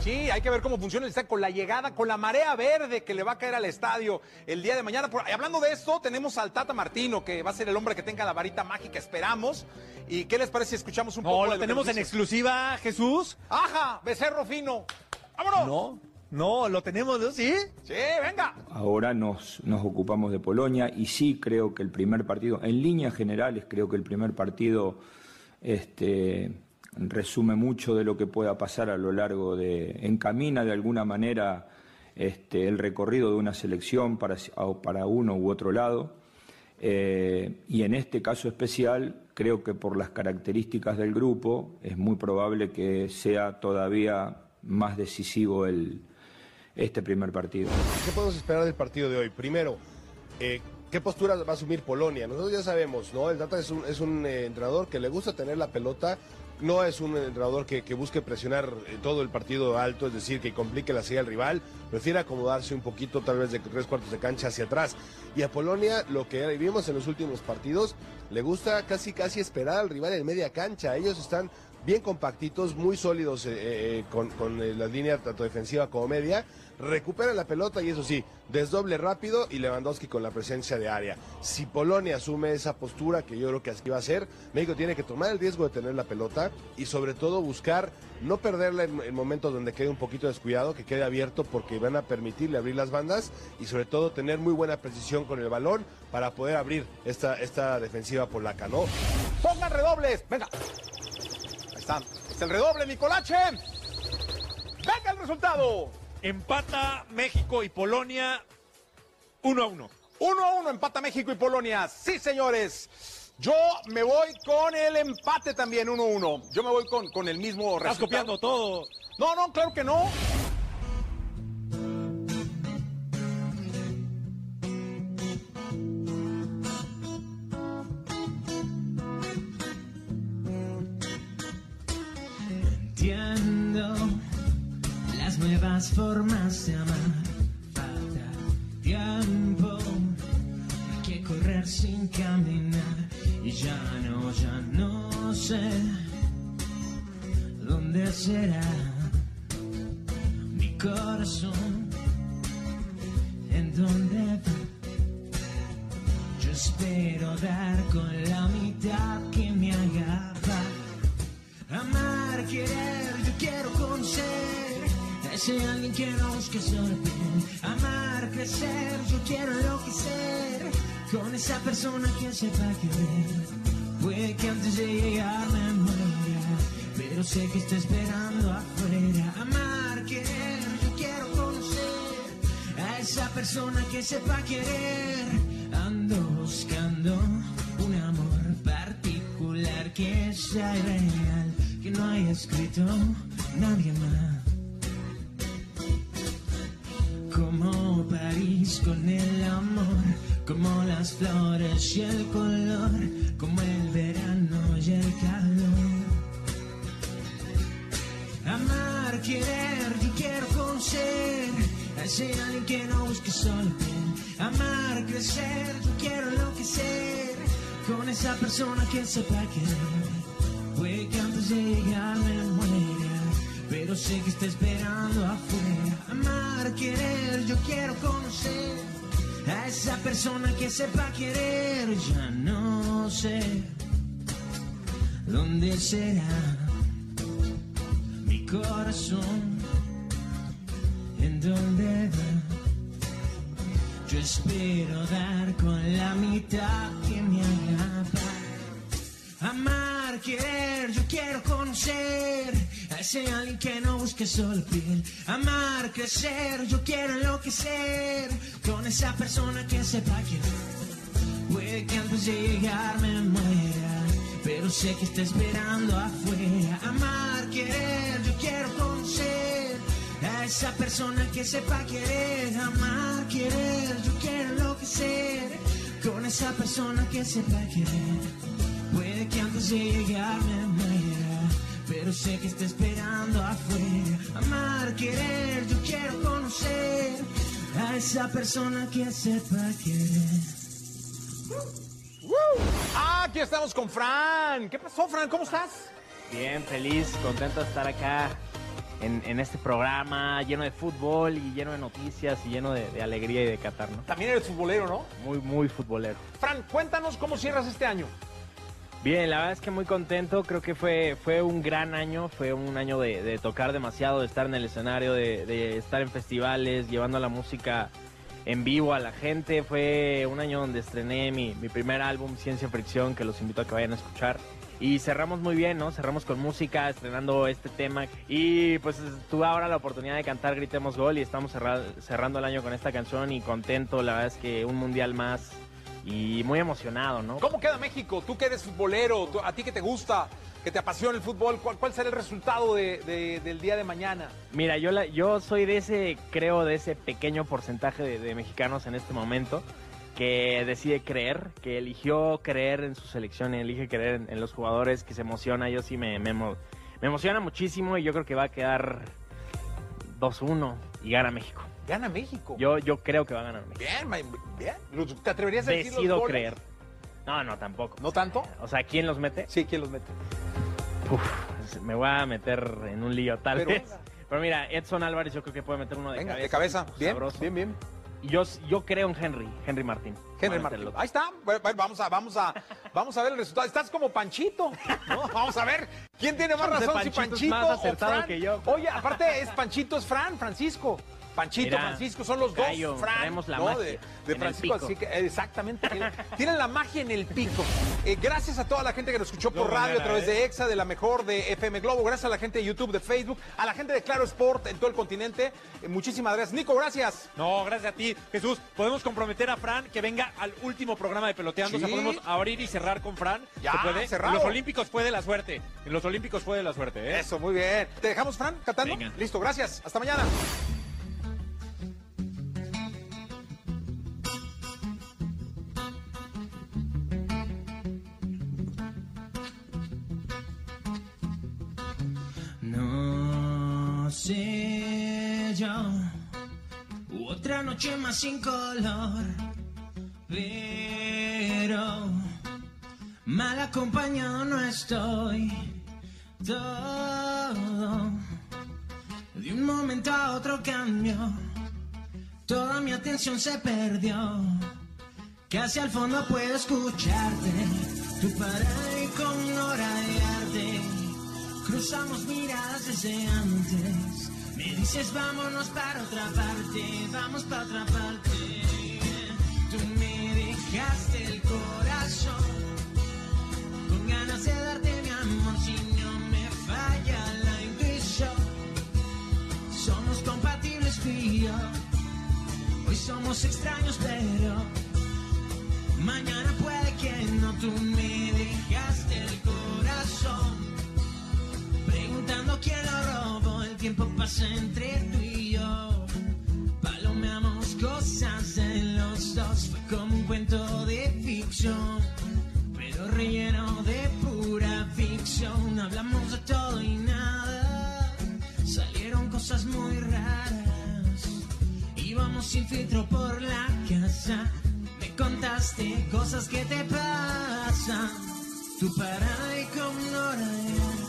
Speaker 1: Sí, hay que ver cómo funciona el estadio con la llegada, con la marea verde que le va a caer al estadio el día de mañana. Por- y hablando de esto, tenemos al Tata Martino, que va a ser el hombre que tenga la varita mágica, esperamos. ¿Y qué les parece si escuchamos un
Speaker 17: No,
Speaker 1: poco?
Speaker 17: lo
Speaker 1: de que
Speaker 17: tenemos en exclusiva, Jesús.
Speaker 1: ¡Ajá! Becerro fino. ¡Vámonos!
Speaker 17: No, no, lo tenemos, ¿no? ¿Sí?
Speaker 1: Sí, venga.
Speaker 18: Ahora nos, nos ocupamos de Polonia y sí creo que el primer partido, en líneas generales, creo que el primer partido este, resume mucho de lo que pueda pasar a lo largo de, encamina de alguna manera este, el recorrido de una selección para, para uno u otro lado. Eh, y en este caso especial, creo que por las características del grupo, es muy probable que sea todavía más decisivo el, este primer partido.
Speaker 14: ¿Qué podemos esperar del partido de hoy? Primero, eh, ¿qué postura va a asumir Polonia? Nosotros ya sabemos, ¿no? El Tata es un, es un eh, entrenador que le gusta tener la pelota, no es un entrenador que, que busque presionar eh, todo el partido alto, es decir, que complique la salida al rival, prefiere acomodarse un poquito, tal vez de tres cuartos de cancha hacia atrás. Y a Polonia, lo que vimos en los últimos partidos, le gusta casi casi esperar al rival en media cancha. Ellos están bien compactitos, muy sólidos eh, eh, con, con, eh, la línea tanto defensiva como media, recuperan la pelota y eso sí, desdoble rápido y Lewandowski con la presencia de área. Si Polonia asume esa postura, que yo creo que así va a ser, México tiene que tomar el riesgo de tener la pelota y sobre todo buscar no perderla en, en momentos donde quede un poquito descuidado, que quede abierto porque van a permitirle abrir las bandas y sobre todo tener muy buena precisión con el balón para poder abrir esta, esta defensiva polaca, ¿no?
Speaker 1: ¡Pongan redobles! ¡Venga! Está. Está el redoble, Nicolache. ¡Venga el resultado!
Speaker 17: Empata México y Polonia 1 a 1.
Speaker 1: 1 a 1 empata México y Polonia. Sí, señores. Yo me voy con el empate también, 1 a 1. Yo me voy con, con el mismo
Speaker 17: Estás
Speaker 1: resultado.
Speaker 17: copiando todo.
Speaker 1: No, no, claro que no.
Speaker 12: Nuevas formas de amar. Falta tiempo, hay que correr sin caminar. Y ya no, ya no sé dónde será mi corazón, en dónde va. Yo espero dar con la mitad que me haga paz. Amar, querer, yo quiero ese alguien que busque solo bien. Amar, crecer, yo quiero enloquecer con esa persona que sepa querer. Puede que antes de llegar me muera, pero sé que está esperando afuera. Amar, querer, yo quiero conocer a esa persona que sepa querer. Ando buscando un amor particular que sea real, que no haya escrito nadie más. París con el amor, como las flores y el color, como el verano y el calor. Amar, querer, yo quiero conocer a ese alguien que no busque solo. Amar, crecer, yo quiero enloquecer con esa persona que sepa querer. Puede que antes de llegar me muera, pero sé que está esperando afuera. Amar, querer, yo quiero conocer a esa persona que sepa querer. Ya no sé dónde será mi corazón, en dónde va. Yo espero dar con la mitad que me haga. Amar, querer, yo quiero conocer a ese alguien que no busque solo piel. Amar, crecer, yo quiero enloquecer con esa persona que sepa querer. Puede que antes de llegar me muera, pero sé que está esperando afuera. Amar, querer, yo quiero conocer a esa persona que sepa querer. Amar, querer, yo quiero enloquecer con esa persona que sepa querer. Puede que antes de llegar me muera, pero sé que está esperando afuera. Amar, querer, yo quiero conocer a esa persona que sepa querer.
Speaker 1: Ah, aquí estamos con Fran. ¿Qué pasó, Fran? ¿Cómo estás?
Speaker 17: Bien, feliz, contento de estar acá en, en este programa lleno de fútbol y lleno de noticias y lleno de, de alegría y de Qatar, ¿no?
Speaker 1: También eres futbolero, ¿no?
Speaker 17: Muy, muy futbolero.
Speaker 1: Fran, cuéntanos cómo cierras este año.
Speaker 17: Bien, la verdad es que muy contento, creo que fue, fue un gran año, fue un año de, tocar demasiado, de estar en el escenario, de, estar en festivales, llevando la música en vivo a la gente, fue un año donde estrené mi, mi primer álbum, Ciencia Fricción, que los invito a que vayan a escuchar. Y cerramos muy bien, ¿no? Cerramos con música, estrenando este tema. Y pues tuve ahora la oportunidad de cantar Gritemos Gol y estamos cerra- cerrando el año con esta canción y contento, la verdad es que un mundial más y muy emocionado, ¿no?
Speaker 1: ¿Cómo queda México? Tú que eres futbolero, tú- a ti que te gusta, que te apasiona el fútbol, ¿cuál, cuál será el resultado de- de- del día de mañana?
Speaker 17: Mira, yo, la- yo soy de ese, creo, de ese pequeño porcentaje de, de mexicanos en este momento que decide creer, que eligió creer en su selección, elige creer en, en los jugadores, que se emociona. Yo sí me, me, me emociona muchísimo y yo creo que va a quedar 2-1 y gana México.
Speaker 1: Gana México.
Speaker 17: Yo, yo creo que va a ganar México.
Speaker 1: Bien, bien. ¿Te atreverías a decir los
Speaker 17: Decido
Speaker 1: goles?
Speaker 17: creer. No, no, tampoco.
Speaker 1: ¿No tanto?
Speaker 17: O sea, ¿quién los mete?
Speaker 1: Sí, ¿quién los mete?
Speaker 17: Uf, me voy a meter en un lío tal
Speaker 1: Pero
Speaker 17: vez. Pero mira, Edson Álvarez yo creo que puede meter uno de
Speaker 1: Venga,
Speaker 17: cabeza.
Speaker 1: de cabeza. Bien,
Speaker 17: sabroso.
Speaker 1: bien, bien.
Speaker 17: Yo, yo creo en Henry, Henry Martín.
Speaker 1: Henry Martín. Ahí está. Vamos a, vamos a, vamos a ver el resultado. Estás como Panchito. ¿no? Vamos a ver quién tiene más razón, si
Speaker 17: Panchito es
Speaker 1: Panchito
Speaker 17: más
Speaker 1: o
Speaker 17: acertado
Speaker 1: Fran.
Speaker 17: que yo.
Speaker 1: Oye, aparte es Panchito es Fran, Francisco. Panchito,
Speaker 17: Mira,
Speaker 1: Francisco, son los dos
Speaker 17: Gallo,
Speaker 1: Fran,
Speaker 17: traemos la
Speaker 1: ¿no?
Speaker 17: magia
Speaker 1: de, de Francisco,
Speaker 17: pico.
Speaker 1: así que eh, exactamente. tienen- Tienen la magia en el pico. Eh, gracias a toda la gente que nos escuchó por
Speaker 19: No,
Speaker 1: radio a través
Speaker 19: ¿eh?
Speaker 1: de EXA, de la mejor de FM Globo. Gracias a la gente de YouTube, de Facebook, a la gente de Claro Sport en todo el continente. Eh, muchísimas gracias. Nico, gracias.
Speaker 8: No, gracias a ti, Jesús. Podemos comprometer a Fran que venga al último programa de Peloteando.
Speaker 1: Sí.
Speaker 8: O sea, podemos abrir y cerrar con Fran.
Speaker 1: Ya,
Speaker 8: ¿Se puede?
Speaker 1: cerrado.
Speaker 8: En los Olímpicos fue de la suerte. En los Olímpicos fue de la suerte, ¿eh?
Speaker 1: Eso, muy bien. ¿Te dejamos, Fran, cantando?
Speaker 8: Venga.
Speaker 1: Listo, gracias. Hasta mañana.
Speaker 12: Otra noche más sin color, pero mal acompañado no estoy. Todo de un momento a otro cambió, toda mi atención se perdió. Casi al fondo puedo escucharte, tu parar con hora de arte. Cruzamos miradas desde antes. Me dices vámonos para otra parte, vamos para otra parte. Tú me dejaste el corazón con ganas de darte mi amor si no me falla la intuición. Somos compatibles tú. Hoy somos extraños pero mañana puede que no. Tú me dejaste el corazón preguntando quién lo robó. Tiempo pasa entre tú y yo. Palomeamos cosas de los dos. Fue como un cuento de ficción, pero relleno de pura ficción. Hablamos de todo y nada. Salieron cosas muy raras. Íbamos sin filtro por la casa. Me contaste cosas que te pasan. Tu parada y con arte.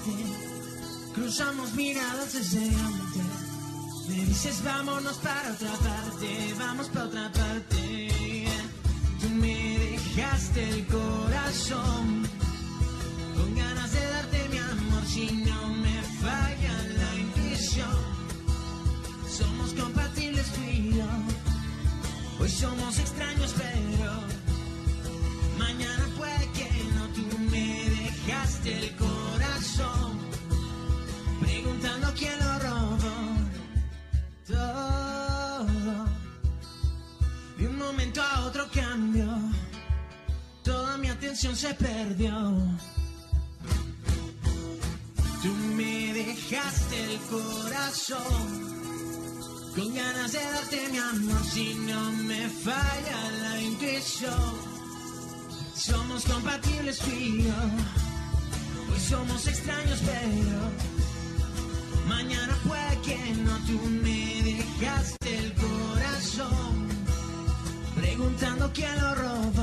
Speaker 12: Cruzamos miradas desde antes. Me dices vámonos para otra parte, vamos para otra parte. Tú me dejaste el corazón con ganas de darte mi amor si no me falla la intuición. Somos compatibles tú. Hoy somos extraños pero mañana Se perdió. Tú me dejaste el corazón con ganas de darte mi amor si no me falla la intuición. Somos compatibles tú yo. Hoy somos extraños pero mañana puede que no. Tú me dejaste el corazón preguntando quién lo robó.